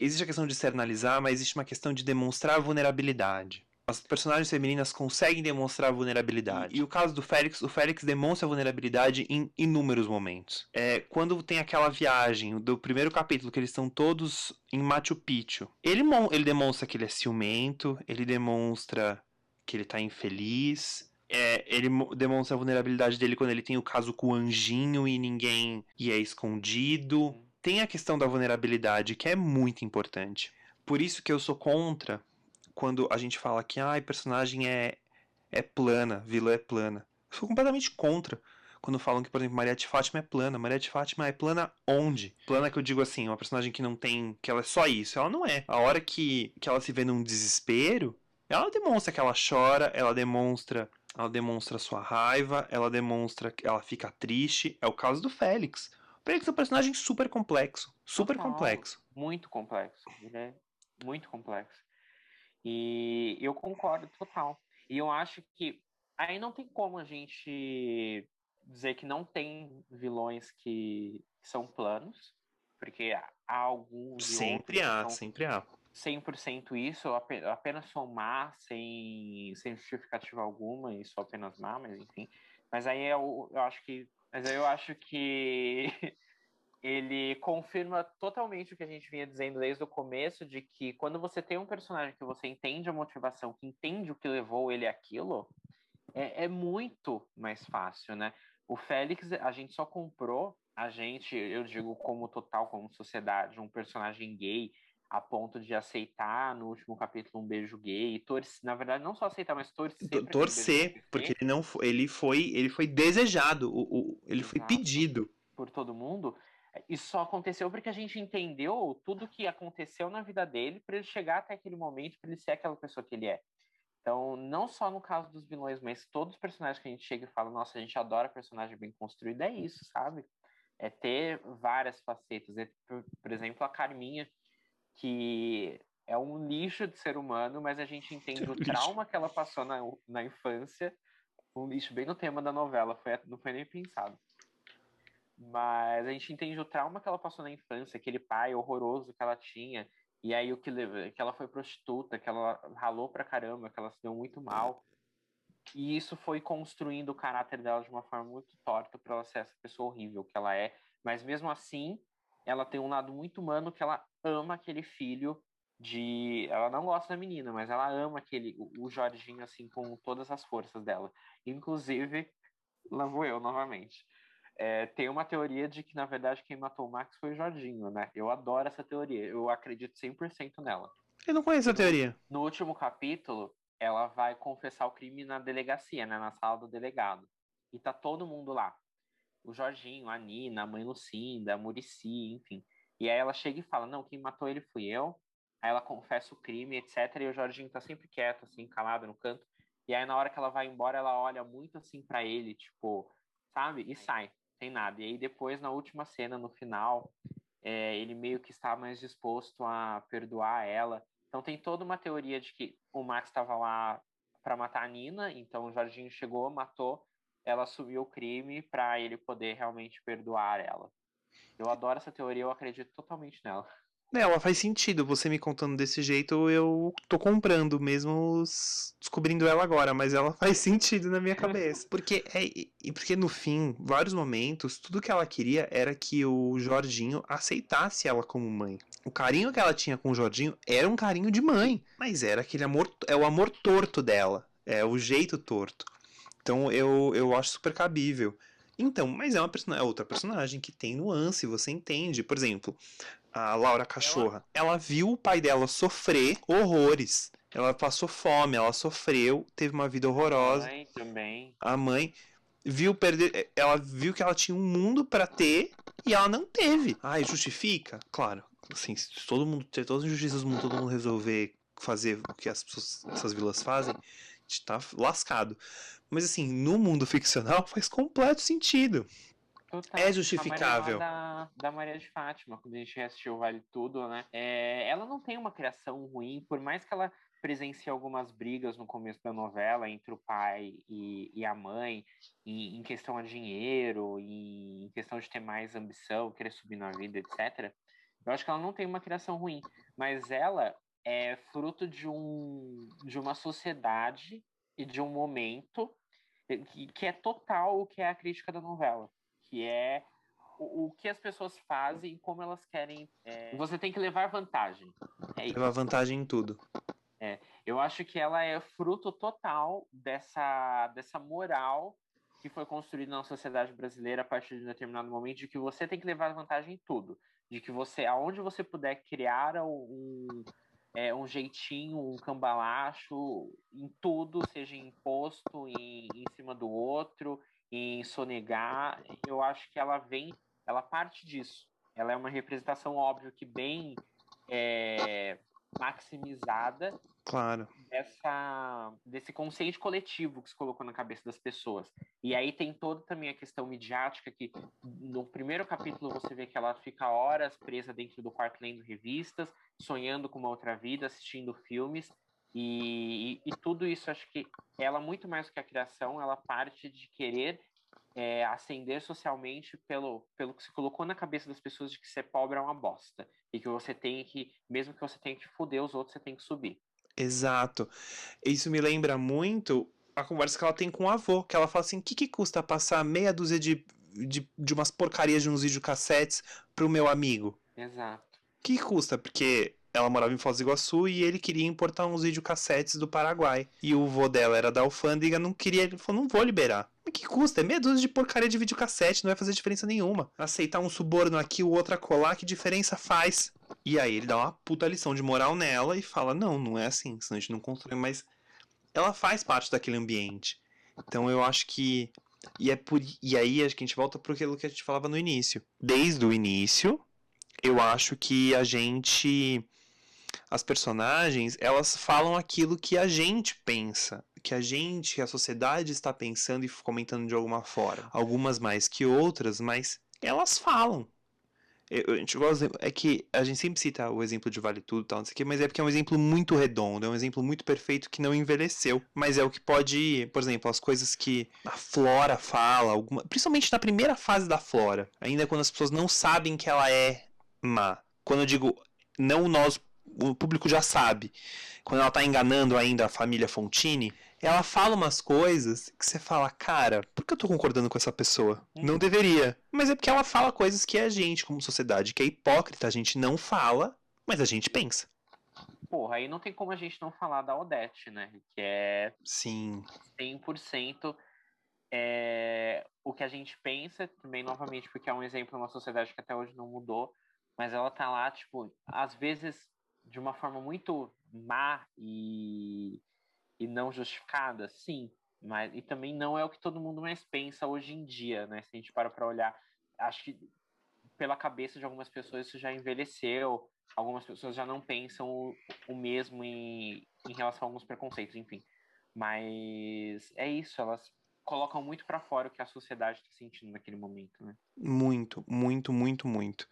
Existe a questão de externalizar, mas existe uma questão de demonstrar vulnerabilidade. As personagens femininas conseguem demonstrar vulnerabilidade. E, o caso do Félix, o Félix demonstra vulnerabilidade em inúmeros momentos. É, quando tem aquela viagem do primeiro capítulo, que eles estão todos em Machu Picchu, ele, ele demonstra que ele é ciumento, ele demonstra que ele tá infeliz. É, ele demonstra a vulnerabilidade dele quando ele tem o caso com o anjinho e ninguém e é escondido. Tem a questão da vulnerabilidade que é muito importante. Por isso que eu sou contra quando a gente fala que ah, personagem é, é plana, vilã é plana. Eu sou completamente contra quando falam que, por exemplo, Maria de Fátima é plana. Maria de Fátima é plana onde? Plana que eu digo assim, uma personagem que não tem. que ela é só isso. Ela não é. A hora que, que ela se vê num desespero, ela demonstra que ela chora, ela demonstra ela demonstra sua raiva, ela demonstra que ela fica triste. É o caso do Félix. O Félix é um personagem super complexo. Super Total, complexo. Muito complexo. Ele é muito complexo. E eu concordo total. E eu acho que aí não tem como a gente dizer que não tem vilões que, são planos, porque há alguns. Sempre há, sempre há. 100% isso, apenas somar sem, sem justificativa alguma e só apenas má, mas enfim. Mas aí eu, eu acho que. Mas aí eu acho que ele confirma totalmente o que a gente vinha dizendo desde o começo, de que quando você tem um personagem que você entende a motivação, que entende o que levou ele àquilo, é, é muito mais fácil, né? O Félix, a gente só comprou, a gente, eu digo como total, como sociedade, um personagem gay a ponto de aceitar no último capítulo um beijo gay, e torcer, na verdade não só aceitar, mas torcer. Torcer, porque ele não foi, ele foi, ele foi desejado, o, o ele Exato. foi pedido por todo mundo. Isso só aconteceu porque a gente entendeu tudo que aconteceu na vida dele para ele chegar até aquele momento, para ele ser aquela pessoa que ele é. Então, não só no caso dos vilões, mas todos os personagens que a gente chega e fala, nossa, a gente adora personagem bem construído, é isso, sabe? É ter várias facetas. É, por, por exemplo, a Carminha, que é um lixo de ser humano, mas a gente entende o trauma que ela passou na, na infância. Um lixo bem no tema da novela, foi, não foi nem pensado. Mas a gente entende o trauma que ela passou na infância, aquele pai horroroso que ela tinha, e aí o que, que ela foi prostituta, que ela ralou pra caramba, que ela se deu muito mal. E isso foi construindo o caráter dela de uma forma muito torta para ela ser essa pessoa horrível que ela é. Mas mesmo assim, ela tem um lado muito humano que ela ama aquele filho de. Ela não gosta da menina, mas ela ama aquele, o Jorginho, assim, com todas as forças dela. Inclusive, lá vou eu novamente. É, tem uma teoria de que, na verdade, quem matou o Max foi o Jorginho, né? Eu adoro essa teoria, eu acredito 100% nela. Eu não conheço a teoria. No último capítulo, ela vai confessar o crime na delegacia, né? Na sala do delegado. E tá todo mundo lá o Jorginho, a Nina, a mãe Lucinda, a Murici, enfim. E aí ela chega e fala: Não, quem matou ele fui eu. Aí ela confessa o crime, etc. E o Jorginho tá sempre quieto, assim, calado no canto. E aí na hora que ela vai embora, ela olha muito assim para ele, tipo, sabe? E sai, sem nada. E aí depois, na última cena, no final, é, ele meio que está mais disposto a perdoar ela. Então tem toda uma teoria de que o Max estava lá para matar a Nina, então o Jorginho chegou, matou, ela assumiu o crime para ele poder realmente perdoar ela. Eu adoro essa teoria, eu acredito totalmente nela. É, ela faz sentido. Você me contando desse jeito, eu tô comprando, mesmo descobrindo ela agora, mas ela faz sentido na minha cabeça. Porque é, porque no fim, vários momentos, tudo que ela queria era que o Jorginho aceitasse ela como mãe. O carinho que ela tinha com o Jorginho era um carinho de mãe, mas era aquele amor, é o amor torto dela, é o jeito torto. Então eu, eu acho super cabível. Então, mas é uma é outra personagem que tem nuance, você entende. Por exemplo, a Laura Cachorra. Ela viu o pai dela sofrer horrores. Ela passou fome, ela sofreu, teve uma vida horrorosa. A mãe também. A mãe viu perder, ela viu que ela tinha um mundo para ter e ela não teve. Ai, justifica? Claro. Assim, se todo mundo ter todas as injustiças do mundo, todo mundo resolver fazer o que as pessoas, essas vilas fazem, a gente tá lascado. Mas assim, no mundo ficcional faz completo sentido. Total. É justificável. Da, da Maria de Fátima, quando a gente assistiu Vale Tudo, né? É, ela não tem uma criação ruim, por mais que ela presencie algumas brigas no começo da novela entre o pai e, e a mãe, em, em questão a dinheiro, em questão de ter mais ambição, querer subir na vida, etc. Eu acho que ela não tem uma criação ruim, mas ela é fruto de, um, de uma sociedade e de um momento que, que é total o que é a crítica da novela, que é o, o que as pessoas fazem e como elas querem. É... Você tem que levar vantagem. É levar vantagem em tudo. É. Eu acho que ela é fruto total dessa, dessa moral que foi construída na sociedade brasileira a partir de um determinado momento de que você tem que levar vantagem em tudo, de que você, aonde você puder criar um, é, um jeitinho, um cambalacho em tudo, seja imposto em, em cima do outro, em sonegar, eu acho que ela vem, ela parte disso. Ela é uma representação, óbvio, que bem é, maximizada claro. dessa, desse conceito coletivo que se colocou na cabeça das pessoas. E aí tem toda também a questão midiática, que no primeiro capítulo você vê que ela fica horas presa dentro do quarto lendo revistas, sonhando com uma outra vida, assistindo filmes, e, e, tudo isso, acho que ela, muito mais do que a criação, ela parte de querer é, ascender socialmente pelo, pelo que se colocou na cabeça das pessoas de que ser pobre é uma bosta. E que você tem que, mesmo que você tenha que foder os outros, você tem que subir. Exato. Isso me lembra muito a conversa que ela tem com o avô, que ela fala assim: o que, que custa passar meia dúzia de, de, de umas porcarias de uns videocassetes pro meu amigo? Exato. O que custa? Porque ela morava em Foz do Iguaçu e ele queria importar uns videocassetes do Paraguai. E o vô dela era da alfândega, não queria, ele falou, não vou liberar. Mas que custa? É meia dúzia de porcaria de videocassete, não vai fazer diferença nenhuma. Aceitar um suborno aqui, o outro acolá, que diferença faz? E aí ele dá uma puta lição de moral nela e fala, não, não é assim, senão a gente não constrói, mas ela faz parte daquele ambiente. Então eu acho que e é por e aí acho que a gente volta para aquilo que a gente falava no início. Desde o início, eu acho que a gente as personagens, elas falam aquilo que a gente pensa, que a gente, que a sociedade está pensando e comentando de alguma forma. Algumas mais que outras, mas elas falam. Eu, a gente gosta, é que a gente sempre cita o exemplo de Vale Tudo, tal, não sei o quê, mas é porque é um exemplo muito redondo, é um exemplo muito perfeito que não envelheceu. Mas é o que pode, por exemplo, as coisas que a Flora fala, alguma, principalmente na primeira fase da Flora, ainda quando as pessoas não sabem que ela é má. Quando eu digo não nós o público já sabe. Quando ela tá enganando ainda a família Fontini, ela fala umas coisas que você fala, cara, por que eu tô concordando com essa pessoa? Uhum. Não deveria. Mas é porque ela fala coisas que a gente, como sociedade, que é hipócrita, a gente não fala, mas a gente pensa. Porra, aí não tem como a gente não falar da Odete, né? Que é. Sim. 100% é, o que a gente pensa, também, novamente, porque é um exemplo de uma sociedade que até hoje não mudou, mas ela tá lá, tipo, às vezes de uma forma muito má e, e não justificada, sim. Mas, e também não é o que todo mundo mais pensa hoje em dia, né? Se a gente para para olhar, acho que pela cabeça de algumas pessoas isso já envelheceu, algumas pessoas já não pensam o, o mesmo em, em relação a alguns preconceitos, enfim. Mas é isso, elas colocam muito para fora o que a sociedade está sentindo naquele momento, né? Muito, muito, muito, muito.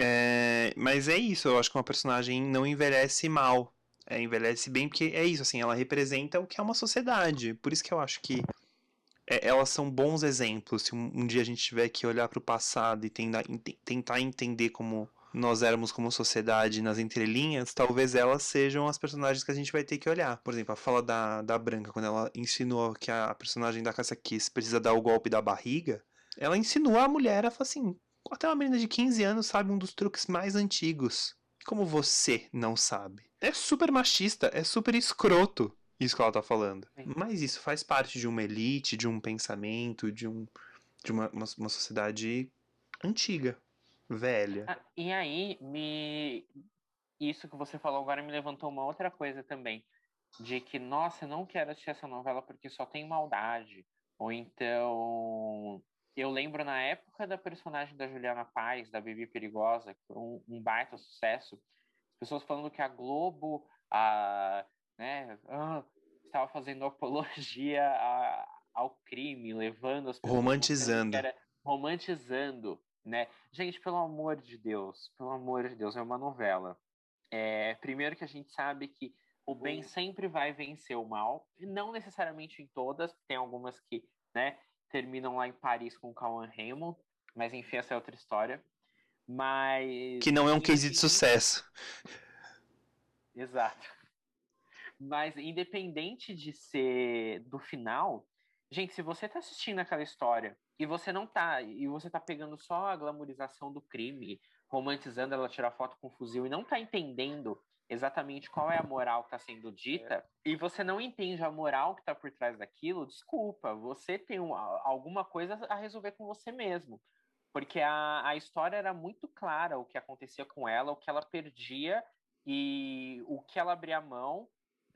É, mas é isso, eu acho que uma personagem não envelhece mal. É, envelhece bem porque é isso, assim, ela representa o que é uma sociedade. Por isso que eu acho que é, elas são bons exemplos. Se um, um, dia a gente tiver que olhar para o passado e tentar, tentar entender como nós éramos como sociedade nas entrelinhas, talvez elas sejam as personagens que a gente vai ter que olhar. Por exemplo, a fala da, da Branca, quando ela ensinou que a personagem da Cassia Kiss precisa dar o golpe da barriga, ela ensinou a mulher a falar assim: até uma menina de 15 anos sabe um dos truques mais antigos. Como você não sabe? É super machista, é super escroto isso que ela tá falando. Mas isso faz parte de uma elite, de um pensamento, de, um, de uma, uma, uma sociedade antiga, velha. Ah, e aí, me... isso que você falou agora me levantou uma outra coisa também. De que, nossa, eu não quero assistir essa novela porque só tem maldade. Ou então, eu lembro na época da personagem da Juliana Paz, da Bibi Perigosa, que foi um, um baita sucesso, as pessoas falando que a Globo a, né, ah, estava fazendo apologia a, ao crime, levando as pessoas... Romantizando. Era, romantizando, né? Gente, pelo amor de Deus, pelo amor de Deus, é uma novela. É, primeiro que a gente sabe que o bem sempre vai vencer o mal, não necessariamente em todas, tem algumas que, né, terminam lá em Paris com o Cauan Raymond, mas enfim, essa é outra história. Mas. Que não é um case de sucesso. Exato. Mas independente de ser do final, gente, se você tá assistindo aquela história e você não tá, e você tá pegando só a glamorização do crime, romantizando ela tirar foto com fuzil e não tá entendendo exatamente qual é a moral que está sendo dita é. e você não entende a moral que está por trás daquilo, desculpa, você tem uma, alguma coisa a resolver com você mesmo. Porque a, a história era muito clara o que acontecia com ela, o que ela perdia e o que ela abria mão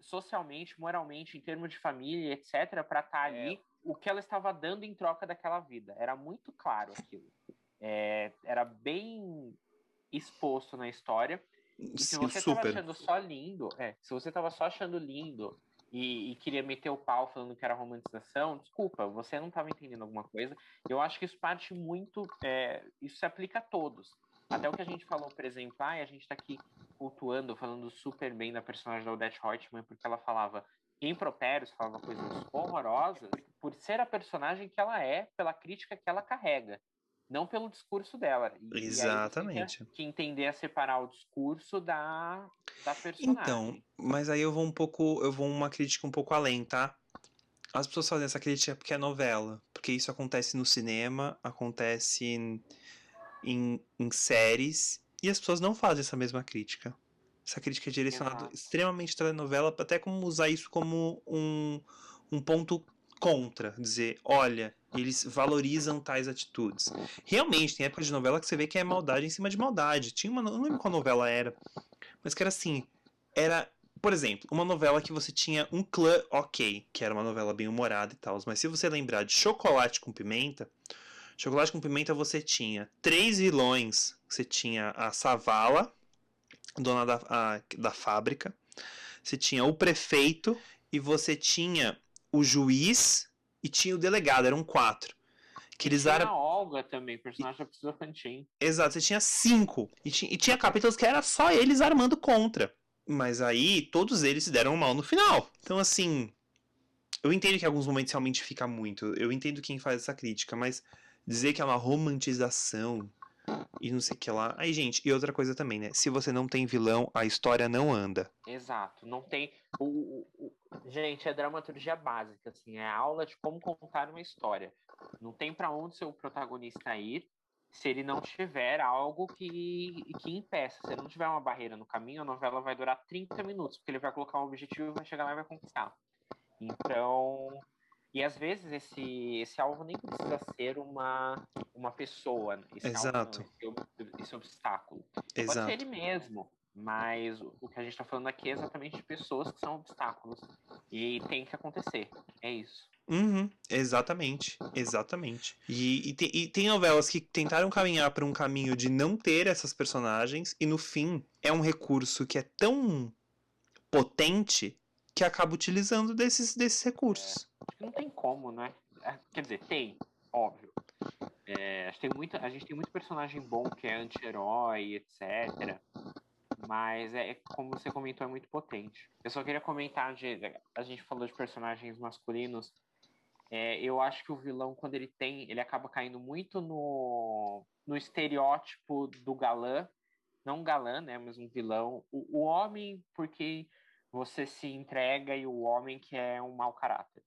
socialmente, moralmente, em termos de família, etc., para estar tá ali, é. o que ela estava dando em troca daquela vida. Era muito claro aquilo. É, era bem exposto na história. E se você estava achando só lindo, é, se você estava só achando lindo e, e, queria meter o pau falando que era romantização, desculpa, você não estava entendendo alguma coisa. Eu acho que isso parte muito, é, isso se aplica a todos. Até o que a gente falou, por exemplo, ah, a gente está aqui cultuando, falando super bem da personagem da Odette Reutemann, porque ela falava impropérios, falava coisas horrorosas, por ser a personagem que ela é, pela crítica que ela carrega não pelo discurso dela. E, Exatamente. E que entender a separar o discurso da, da personagem. Então, mas aí eu vou um pouco, eu vou uma crítica um pouco além, tá? As pessoas fazem essa crítica porque é novela, porque isso acontece no cinema, acontece em, em, em séries, e as pessoas não fazem essa mesma crítica. Essa crítica é direcionada Exato. extremamente telenovela, até como usar isso como um, um ponto contra, dizer, olha, eles valorizam tais atitudes. Realmente, tem época de novela que você vê que é maldade em cima de maldade. Tinha uma, não lembro qual novela era, mas que era assim, era, por exemplo, uma novela que você tinha um clã ok, que era uma novela bem humorada e tal, mas se você lembrar de Chocolate com Pimenta, Chocolate com Pimenta você tinha três vilões, você tinha a Savala, dona da, a, da fábrica, você tinha o prefeito e você tinha o juiz e tinha o delegado, eram quatro. Que eles tinha a Olga também, personagem da Priscila Fantin. Exato, você tinha cinco. E tinha, e tinha capítulos que era só eles armando contra. Mas aí, todos eles se deram mal no final. Então, assim. Eu entendo que em alguns momentos realmente fica muito. Eu entendo quem faz essa crítica, mas dizer que é uma romantização e não sei o que lá. Aí, gente, e outra coisa também, né? Se você não tem vilão, a história não anda. Exato. Não tem. O, o, o... Gente, é dramaturgia básica, assim, é aula de como contar uma história. Não tem para onde seu protagonista ir se ele não tiver algo que, que impeça. Se ele não tiver uma barreira no caminho, a novela vai durar 30 minutos, porque ele vai colocar um objetivo, vai chegar lá e vai conquistar. Então, e às vezes esse, esse alvo nem precisa ser uma, uma pessoa, né? esse Exato. Alvo, esse, esse, obstáculo. Exato. Pode ser ele mesmo, mas o que a gente está falando aqui é exatamente de pessoas que são obstáculos. E tem que acontecer. É isso. Uhum, exatamente, exatamente. E, e, te, e, tem novelas que tentaram caminhar para um caminho de não ter essas personagens, e no fim é um recurso que é tão potente que acaba utilizando desses, desses recursos. É, não tem como, né? É, quer dizer, tem, óbvio. É, tem muita, a gente tem muito personagem bom que é anti-herói, etc. Mas é como você comentou, é muito potente. Eu só queria comentar de. A gente falou de personagens masculinos. É, eu acho que o vilão, quando ele tem, ele acaba caindo muito no, no estereótipo do galã. Não galã, né? Mas um vilão. O, o homem, porque você se entrega e o homem que é um mau caráter.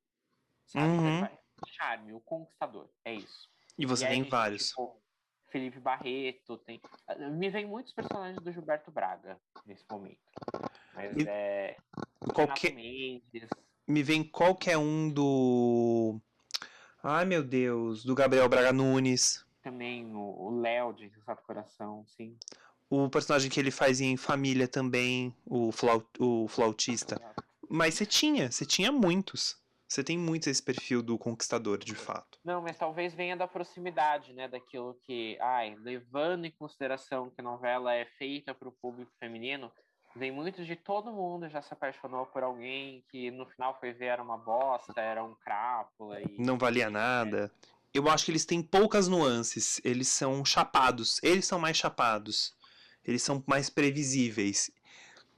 Sabe? Uhum. Charme, o conquistador. É isso. E você e tem vários. Tipo, Felipe Barreto, tem. Me vem muitos personagens do Gilberto Braga nesse momento. Mas é. Qualquer... Me vem qualquer um do. Ai meu Deus, do Gabriel Braga Nunes. Também o Léo de Sato Coração, sim. O personagem que ele faz em Família também, o, flaut, o flautista. Mas você tinha, você tinha muitos. Você tem muito esse perfil do conquistador, de fato. Não, mas talvez venha da proximidade, né? Daquilo que, ai, levando em consideração que a novela é feita para o público feminino, vem muito de todo mundo já se apaixonou por alguém que no final foi ver era uma bosta, era um crápula. E... Não valia nada. Eu acho que eles têm poucas nuances. Eles são chapados. Eles são mais chapados. Eles são mais previsíveis.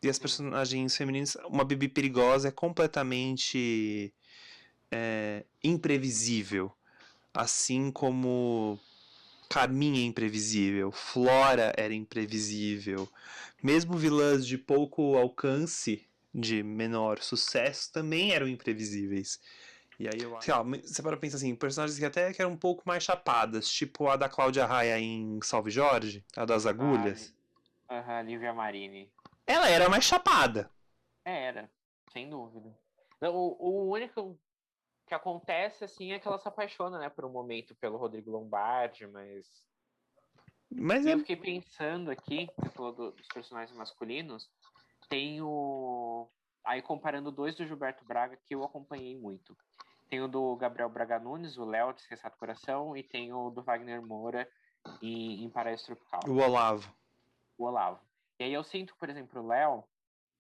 E as personagens femininas, uma Bibi perigosa é completamente é, imprevisível. Assim como Carminha é imprevisível, Flora era imprevisível. Mesmo vilãs de pouco alcance, de menor sucesso, também eram imprevisíveis. E aí eu lá, você para pensar assim, personagens que até que eram um pouco mais chapadas, tipo a da Cláudia Raia em Salve Jorge, a das agulhas. Aham, Lívia Marini. ela era mais chapada. Era, sem dúvida. O, o único que acontece, assim, é que ela se apaixona, né, por um momento pelo Rodrigo Lombardi, mas. Mas eu é... fiquei pensando aqui, você falou do, dos personagens masculinos, tem o. Aí comparando dois do Gilberto Braga que eu acompanhei muito. Tem o do Gabriel Braga Nunes, o Léo de Sensato Coração, e tem o do Wagner Moura em, em Paraíso Tropical. O Olavo. O Olavo. E aí eu sinto, por exemplo, o Léo,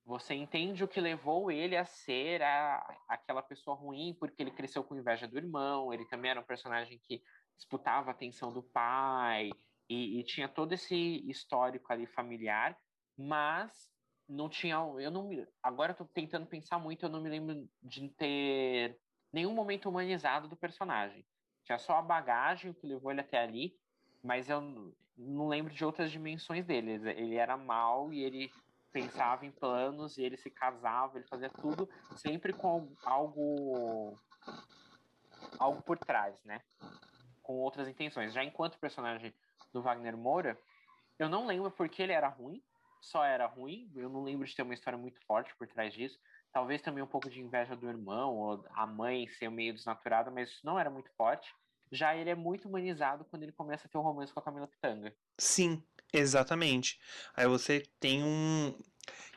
você entende o que levou ele a ser a, aquela pessoa ruim, porque ele cresceu com inveja do irmão, ele também era um personagem que disputava a atenção do pai, e, e tinha todo esse histórico ali familiar, mas não tinha. Eu não Agora eu tô tentando pensar muito, eu não me lembro de ter nenhum momento humanizado do personagem. Tinha só a bagagem que levou ele até ali, mas eu não lembro de outras dimensões dele. Ele era mal e ele pensava em planos e ele se casava, ele fazia tudo sempre com algo algo por trás, né? Com outras intenções. Já enquanto personagem do Wagner Moura, eu não lembro porque ele era ruim, só era ruim, eu não lembro de ter uma história muito forte por trás disso. Talvez também um pouco de inveja do irmão, ou a mãe ser meio desnaturada, mas isso não era muito forte. Já ele é muito humanizado quando ele começa a ter um romance com a Camila Pitanga. Sim, exatamente. Aí você tem um.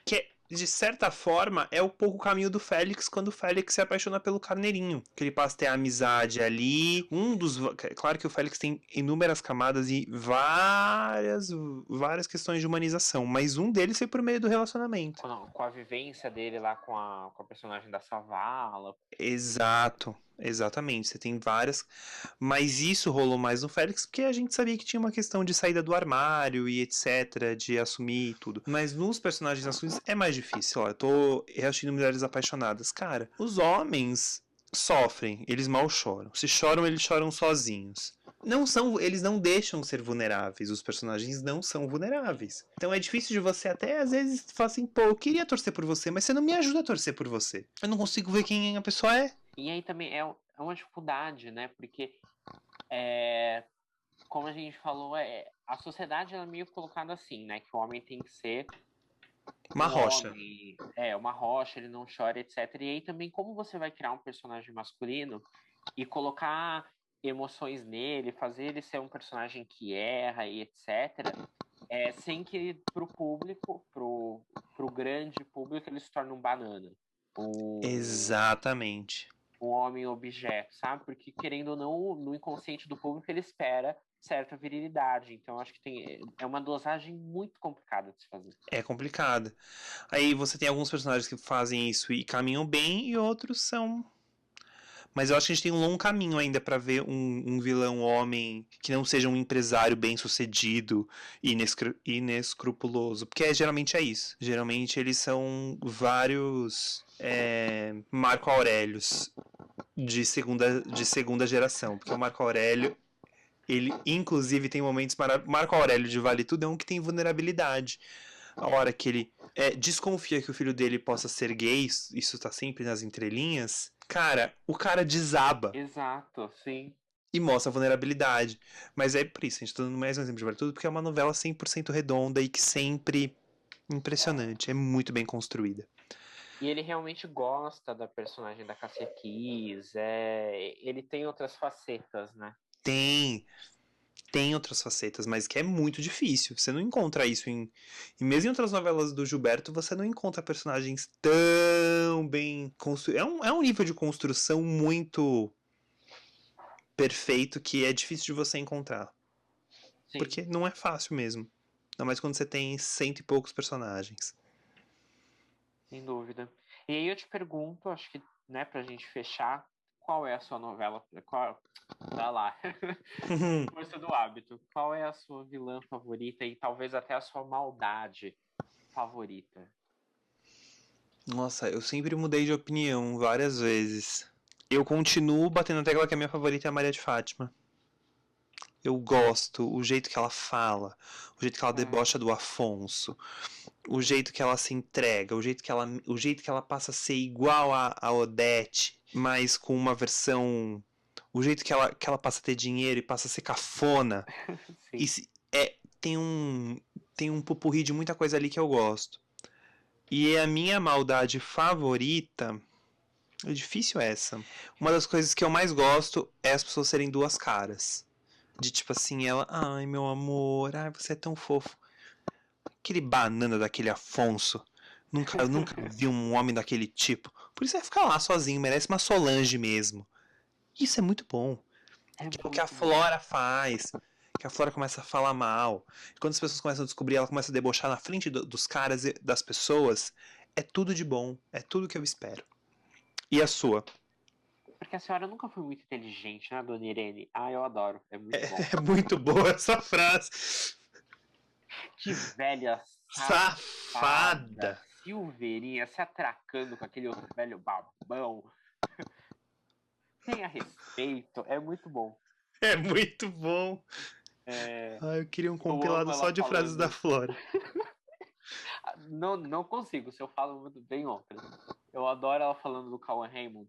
Que é de certa forma, é o pouco caminho do Félix quando o Félix se apaixona pelo Carneirinho. Que ele passa a ter amizade ali. Um dos. Claro que o Félix tem inúmeras camadas e várias, várias questões de humanização. Mas um deles foi por meio do relacionamento. Não, com a vivência dele lá com a, com a personagem da Savala. Exato. Exatamente, você tem várias. Mas isso rolou mais no Félix porque a gente sabia que tinha uma questão de saída do armário e etc, de assumir tudo. Mas nos personagens azuis é mais difícil. Ó, eu tô reassistindo Mulheres Apaixonadas. Cara, os homens sofrem, eles mal choram. Se choram, eles choram sozinhos. Não são, eles não deixam ser vulneráveis. Os personagens não são vulneráveis. Então é difícil de você até às vezes falar assim, pô, eu queria torcer por você, mas você não me ajuda a torcer por você. Eu não consigo ver quem a pessoa é. E aí também é, é uma dificuldade, né? Porque, é, como a gente falou, é, a sociedade é meio colocada assim, né? Que o homem tem que ser uma um rocha. Homem, é, uma rocha, ele não chora, etc. E aí também, como você vai criar um personagem masculino e colocar emoções nele, fazer ele ser um personagem que erra e etc., é, sem que pro público, pro, pro grande público, ele se torne um banana. O, Exatamente um homem objeto, sabe? Porque, querendo ou não, no inconsciente do público ele espera certa virilidade. Então, acho que tem, é uma dosagem muito complicada de se fazer. É complicada. Aí você tem alguns personagens que fazem isso e caminham bem, e outros são. Mas eu acho que a gente tem um longo caminho ainda para ver um, um, vilão homem que não seja um empresário bem sucedido e inescrupuloso. Porque geralmente é isso. Geralmente eles são vários é, Marco Aurélios de segunda, de segunda geração, porque o Marco Aurélio ele inclusive tem momentos Marco Aurélio de Vale Tudo é um que tem vulnerabilidade. A hora que ele é, desconfia que o filho dele possa ser gay, isso tá sempre nas entrelinhas, cara, o cara desaba. Exato, sim. E mostra a vulnerabilidade. Mas é por isso, a gente tá dando mais um exemplo de Vale Tudo, porque é uma novela 100% redonda e que sempre impressionante, é muito bem construída. E ele realmente gosta da personagem da Cassia Kiss. É... Ele tem outras facetas, né? Tem. Tem outras facetas, mas que é muito difícil. Você não encontra isso em. E mesmo em outras novelas do Gilberto, você não encontra personagens tão bem construídos. É um, é um nível de construção muito perfeito que é difícil de você encontrar. Sim. Porque não é fácil mesmo. Ainda mais quando você tem cento e poucos personagens. Sem dúvida. E aí eu te pergunto, acho que, né, pra gente fechar, qual é a sua novela? Qual... Tá lá. Força do hábito. Qual é a sua vilã favorita e talvez até a sua maldade favorita? Nossa, eu sempre mudei de opinião várias vezes. Eu continuo batendo a tecla que a minha favorita é a Maria de Fátima. Eu gosto o jeito que ela fala, o jeito que ela é. debocha do Afonso, o jeito que ela se entrega, o jeito que ela, o jeito que ela passa a ser igual a, a Odete, mas com uma versão. O jeito que ela, que ela passa a ter dinheiro e passa a ser cafona. e se, é, tem um. Tem um pupurri de muita coisa ali que eu gosto. E a minha maldade favorita. É difícil essa. Uma das coisas que eu mais gosto é as pessoas serem duas caras. De tipo assim, ela, ai meu amor, ai você é tão fofo. Aquele banana daquele Afonso. Nunca, eu nunca vi um homem daquele tipo. Por isso vai ficar lá sozinho, merece uma Solange mesmo. Isso é muito bom. É tipo o que a Flora faz. Que a Flora começa a falar mal. E quando as pessoas começam a descobrir, ela começa a debochar na frente do, dos caras e das pessoas. É tudo de bom. É tudo que eu espero. E a sua? Porque a senhora nunca foi muito inteligente, né, dona Irene? Ah, eu adoro. É muito é, bom. É muito boa essa frase. Que velha safada. safada. Silveirinha se atracando com aquele outro velho babão. Tenha respeito. É muito bom. É muito bom. É... Ah, eu queria um compilado só de frases da Flora. não, não consigo, se eu falo muito bem outras. Eu adoro ela falando do Cauan Raymond.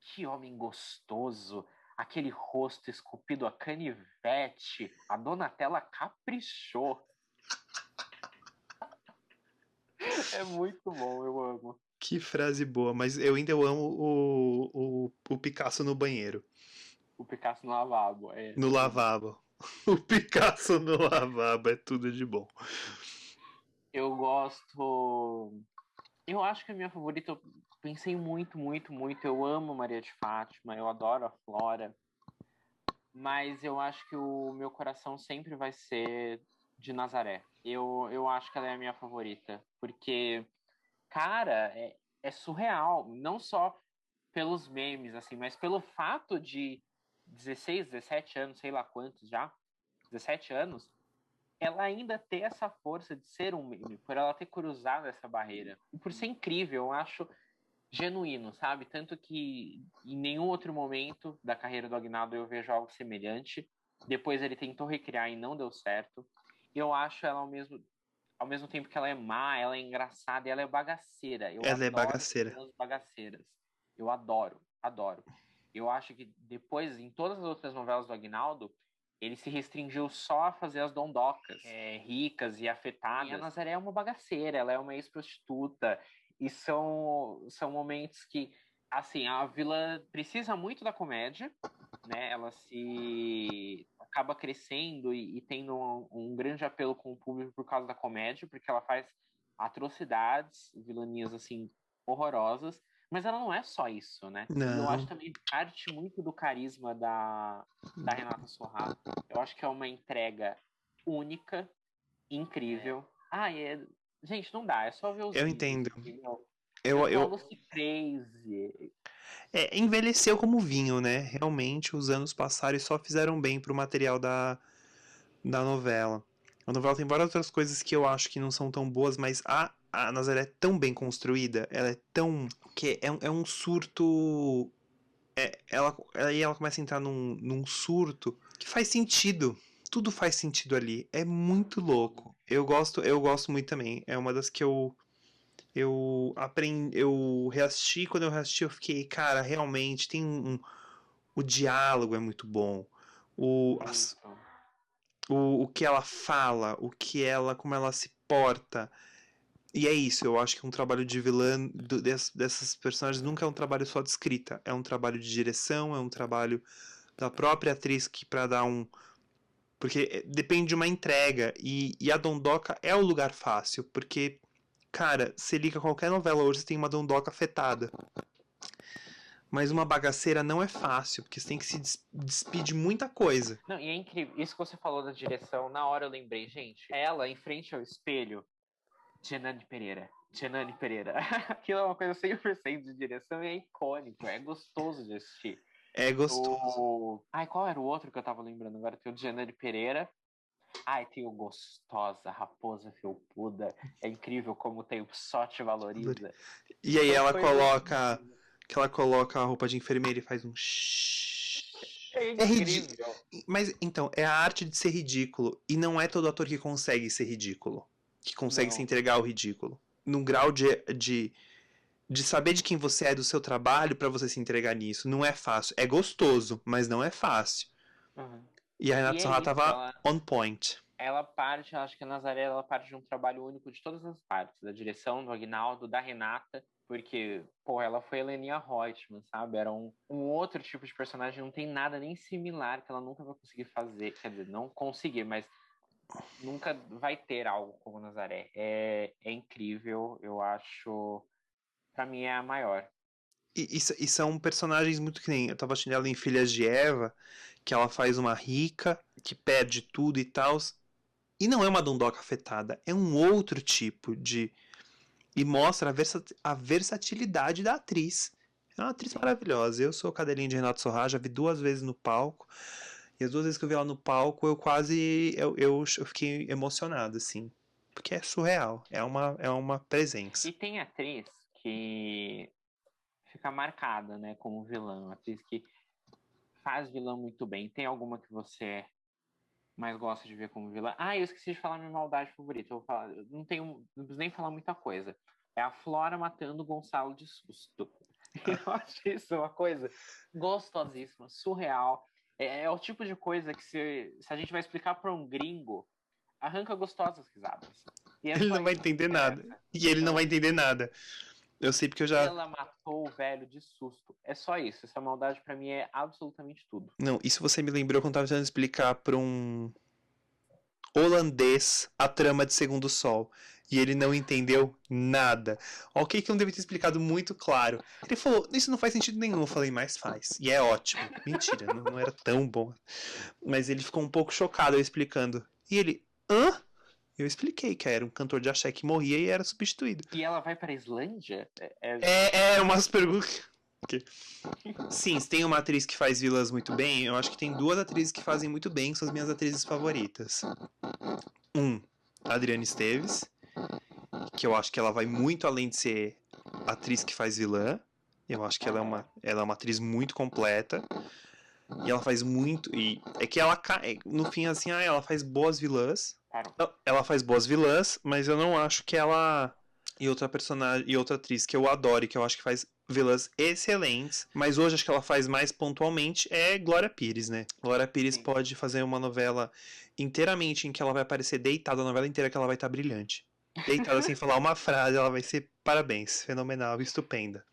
Que homem gostoso. Aquele rosto esculpido a canivete. A Donatella caprichou. É muito bom, eu amo. Que frase boa, mas eu ainda amo o, o, o Picasso no banheiro. O Picasso no lavabo, é. No lavabo. O Picasso no lavabo é tudo de bom. Eu gosto. Eu acho que a minha favorita, pensei muito, muito, muito. Eu amo Maria de Fátima, eu adoro a Flora. Mas eu acho que o meu coração sempre vai ser de Nazaré. Eu, eu acho que ela é a minha favorita. Porque, cara, é, é surreal. Não só pelos memes, assim, mas pelo fato de 16, 17 anos, sei lá quantos já, 17 anos, ela ainda ter essa força de ser um meme, por ela ter cruzado essa barreira. E por ser incrível, eu acho genuíno, sabe? Tanto que em nenhum outro momento da carreira do Agnaldo eu vejo algo semelhante. Depois ele tentou recriar e não deu certo eu acho ela ao mesmo, ao mesmo tempo que ela é má, ela é engraçada e ela é bagaceira. Eu ela é bagaceira. bagaceiras. Eu adoro, adoro. Eu acho que depois, em todas as outras novelas do Agnaldo, ele se restringiu só a fazer as dondocas, é, ricas e afetadas. E a Nazaré é uma bagaceira, ela é uma ex-prostituta. E são, são momentos que, assim, a Vila precisa muito da comédia, né? Ela se acaba crescendo e, e tendo um, um, grande apelo com o público por causa da comédia, porque ela faz atrocidades, vilanias assim horrorosas, mas ela não é só isso, né? Não. Eu acho também parte muito do carisma da, da Renata Sorrato. Eu acho que é uma entrega única, incrível. É. Ah, é... gente, não dá, é só ver os Eu vídeos, entendo. Entendeu? Eu, eu. Crazy. É, envelheceu como vinho, né? Realmente, os anos passaram e só fizeram bem pro material da, da novela. A novela tem várias outras coisas que eu acho que não são tão boas, mas a, a Nazaré é tão bem construída, ela é tão. que é, é um surto. É, ela, aí ela começa a entrar num, num surto que faz sentido. Tudo faz sentido ali. É muito louco. Eu gosto, eu gosto muito também. É uma das que eu eu aprendi, eu reassisti, quando eu reassisti eu fiquei, cara, realmente tem um, um o diálogo é muito bom. O, as, o, o que ela fala, o que ela, como ela se porta. E é isso, eu acho que um trabalho de vilã do, dessas, dessas personagens nunca é um trabalho só de escrita, é um trabalho de direção, é um trabalho da própria atriz que para dar um porque eh, depende de uma entrega e, e a Dondoca é o lugar fácil, porque Cara, se liga qualquer novela hoje, você tem uma dondoca afetada. Mas uma bagaceira não é fácil, porque você tem que se despedir de muita coisa. Não, e é incrível. Isso que você falou da direção, na hora eu lembrei, gente. Ela, em frente ao espelho, Genane Pereira. Genane Pereira. Aquilo é uma coisa 100% de direção e é icônico, é gostoso de assistir. É gostoso. O... Ai, qual era o outro que eu tava lembrando agora? Tem o Genane Pereira. Ai, tem o Gostosa, Raposa Felpuda. É incrível como tem o Só Te Valoriza. E aí ela coloca. Que ela coloca a roupa de enfermeira e faz um. É, é ridículo. Mas então, é a arte de ser ridículo. E não é todo ator que consegue ser ridículo. Que consegue não. se entregar ao ridículo. Num grau de, de, de saber de quem você é, do seu trabalho, para você se entregar nisso. Não é fácil. É gostoso, mas não é fácil. Uhum. E a Renata Sorra é tava ela... on point. ela parte, acho que a Nazaré ela parte de um trabalho único de todas as partes, da direção do Agnaldo, da Renata, porque, pô, ela foi a Leninha Reutemann, sabe? Era um, um outro tipo de personagem, não tem nada nem similar que ela nunca vai conseguir fazer, quer dizer, não conseguir, mas nunca vai ter algo como Nazaré. É, é incrível, eu acho, para mim é a maior. E, e, e, são personagens muito que nem. Eu tava achando ela em Filhas de Eva, que ela faz uma rica, que perde tudo e tal. E não é uma Dondoca afetada, é um outro tipo de. E mostra a, versat... a versatilidade da atriz. É uma atriz maravilhosa. Eu sou cadelinha de Renato Sorra, já vi duas vezes no palco. E as duas vezes que eu vi ela no palco, eu quase. Eu, eu, eu fiquei emocionado, assim. Porque é surreal. É uma, é uma presença. E tem atriz que fica marcada, né, como vilã. Atriz que faz vilã muito bem. Tem alguma que você mais gosta de ver como vilã. Ah, eu esqueci de falar minha maldade favorita. Eu falar, eu não tenho, não preciso nem falar muita coisa. É a Flora matando o Gonçalo de susto. Eu acho isso uma coisa gostosíssima, surreal. É, é, o tipo de coisa que se, se a gente vai explicar para um gringo, arranca gostosas risadas. É ele não vai entender nada. E ele não vai entender nada. Eu sei porque eu já. Ela matou o velho de susto. É só isso. Essa maldade para mim é absolutamente tudo. Não, isso você me lembrou quando eu tava tentando explicar pra um holandês a trama de Segundo Sol. E ele não entendeu nada. Ok, que eu não deve ter explicado muito claro. Ele falou, isso não faz sentido nenhum. Eu falei, mas faz. E é ótimo. Mentira, não, não era tão bom. Mas ele ficou um pouco chocado eu explicando. E ele, hã? Eu expliquei que era um cantor de axé que morria e era substituído. E ela vai pra Islândia? É, é, é umas perguntas. Sim, tem uma atriz que faz vilãs muito bem. Eu acho que tem duas atrizes que fazem muito bem, que são as minhas atrizes favoritas. Um, Adriana Esteves, que eu acho que ela vai muito além de ser atriz que faz vilã. Eu acho que ela é uma, ela é uma atriz muito completa. E ela faz muito. E é que ela, no fim, assim, ah, ela faz boas vilãs. Ela faz boas vilãs, mas eu não acho que ela. E outra personagem e outra atriz que eu adoro e que eu acho que faz vilãs excelentes, mas hoje acho que ela faz mais pontualmente é Glória Pires, né? Glória Pires Sim. pode fazer uma novela inteiramente em que ela vai aparecer deitada a novela inteira que ela vai estar tá brilhante. Deitada sem falar uma frase, ela vai ser parabéns, fenomenal, estupenda.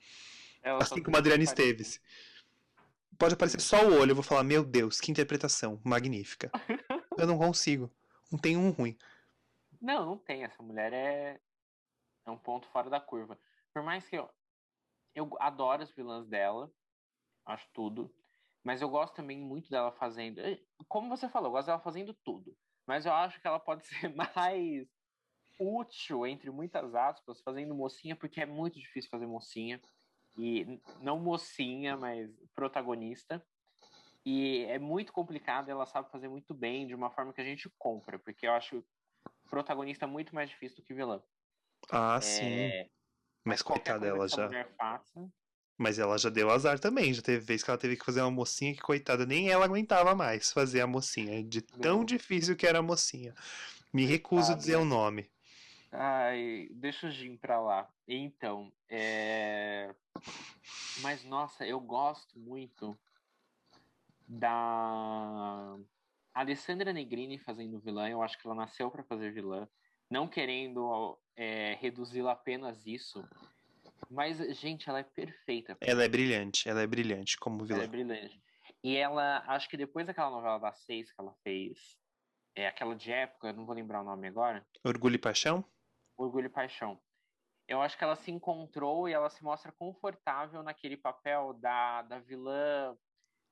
Ela assim como a Adriana Esteves. Pode aparecer só o olho, eu vou falar, meu Deus, que interpretação magnífica. eu não consigo. Não tem um ruim. Não, não tem. Essa mulher é, é um ponto fora da curva. Por mais que eu, eu adoro as vilãs dela, acho tudo. Mas eu gosto também muito dela fazendo. Eh, como você falou, eu gosto dela fazendo tudo. Mas eu acho que ela pode ser mais útil, entre muitas aspas, fazendo mocinha, porque é muito difícil fazer mocinha. E não mocinha, mas protagonista. E é muito complicado, ela sabe fazer muito bem, de uma forma que a gente compra, porque eu acho protagonista muito mais difícil do que vilã. Ah, é... sim. Mas coitada dela já. Faça... Mas ela já deu azar também. Já teve vez que ela teve que fazer uma mocinha que, coitada, nem ela aguentava mais fazer a mocinha. De tão Meu. difícil que era a mocinha. Me recuso a dizer o nome. Ai, deixa o Jim pra lá. Então, é. Mas, nossa, eu gosto muito da Alessandra Negrini fazendo vilã. Eu acho que ela nasceu para fazer vilã, não querendo é, reduzi-la apenas isso. Mas, gente, ela é perfeita. Ela é brilhante, ela é brilhante como vilã. Ela é brilhante. E ela, acho que depois daquela novela das seis que ela fez, é aquela de época, não vou lembrar o nome agora. Orgulho e Paixão? Orgulho e Paixão. Eu acho que ela se encontrou e ela se mostra confortável naquele papel da, da vilã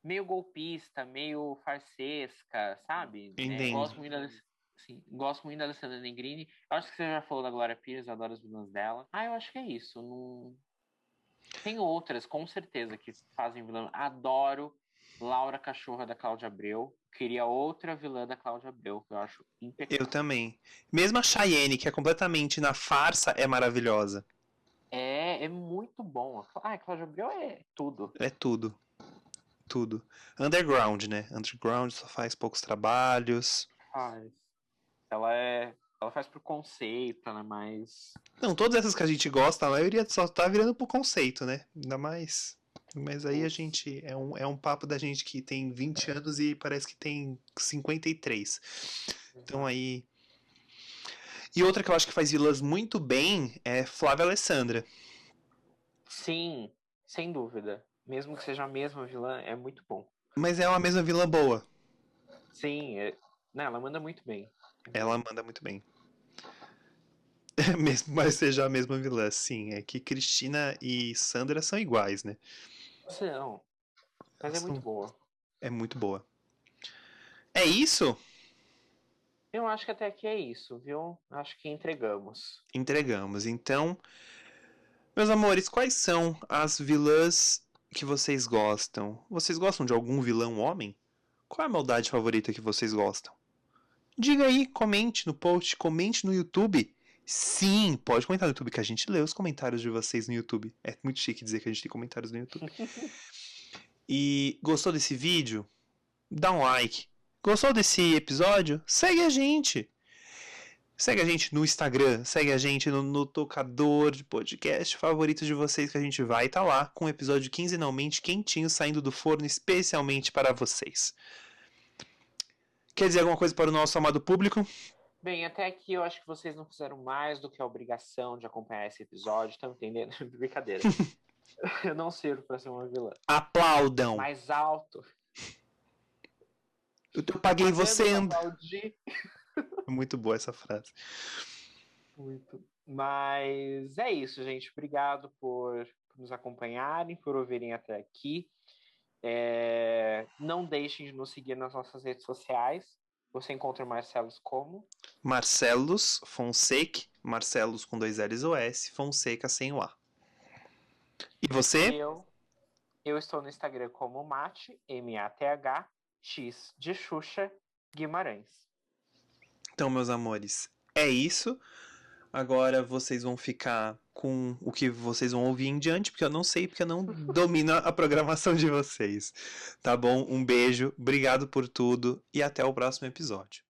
meio golpista, meio farsesca, sabe? Entendi. É, gosto muito da, sim, gosto muito da Alessandra Negrini. Eu acho que você já falou da Glória Pires, adoro as vilãs dela. Ah, eu acho que é isso. Não... Tem outras, com certeza, que fazem vilã. Adoro Laura Cachorra da Cláudia Abreu. Queria outra vilã da Cláudia Abreu, que eu acho impecável. Eu também. Mesmo a Cheyenne, que é completamente na farsa, é maravilhosa. É, é muito bom. Ah, a Cláudia Abreu é tudo. É tudo tudo. Underground, né? Underground só faz poucos trabalhos. Faz. Ela é. Ela faz por conceito, né? Mas. Não, todas essas que a gente gosta, a maioria só tá virando por conceito, né? Ainda mais. Mas aí a gente. É um, é um papo da gente que tem 20 anos e parece que tem 53. Então aí. E outra que eu acho que faz vilãs muito bem é Flávia Alessandra. Sim, sem dúvida. Mesmo que seja a mesma vilã, é muito bom. Mas é uma mesma vilã boa. Sim, é... Não, ela manda muito bem. Ela manda muito bem. Mesmo mas seja a mesma vilã, sim. É que Cristina e Sandra são iguais, né? São. Mas é São- muito boa. É muito boa. É isso? Eu acho que até aqui é isso, viu? Acho que entregamos. Entregamos. Então, meus amores, quais são as vilãs que vocês gostam? Vocês gostam de algum vilão homem? Qual é a maldade favorita que vocês gostam? Diga aí, comente no post, comente no YouTube. Sim, pode comentar no YouTube, que a gente lê os comentários de vocês no YouTube. É muito chique dizer que a gente tem comentários no YouTube. E gostou desse vídeo? Dá um like. Gostou desse episódio? Segue a gente. Segue a gente no Instagram, segue a gente no, no tocador de podcast favorito de vocês que a gente vai estar lá com o episódio quinzenalmente quentinho saindo do forno especialmente para vocês. Quer dizer alguma coisa para o nosso amado público? Bem, até aqui eu acho que vocês não fizeram mais do que a obrigação de acompanhar esse episódio, estão entendendo? Brincadeira. eu não sirvo pra ser uma vilã. Aplaudam. Mais alto. Eu eu paguei você aplaudir. Muito boa essa frase. Muito. Mas é isso, gente. Obrigado por, por nos acompanharem, por ouvirem até aqui. É, Não deixem de nos seguir nas nossas redes sociais. Você encontra o Marcelos como? Marcelos Fonseca, Marcelos com dois L's ou S, Fonseca sem o A. E você? Eu, eu estou no Instagram como Mate, M-A-T-H, X de Xuxa, Guimarães. Então, meus amores, é isso. Agora vocês vão ficar com o que vocês vão ouvir em diante, porque eu não sei, porque eu não domino a programação de vocês. Tá bom? Um beijo, obrigado por tudo e até o próximo episódio.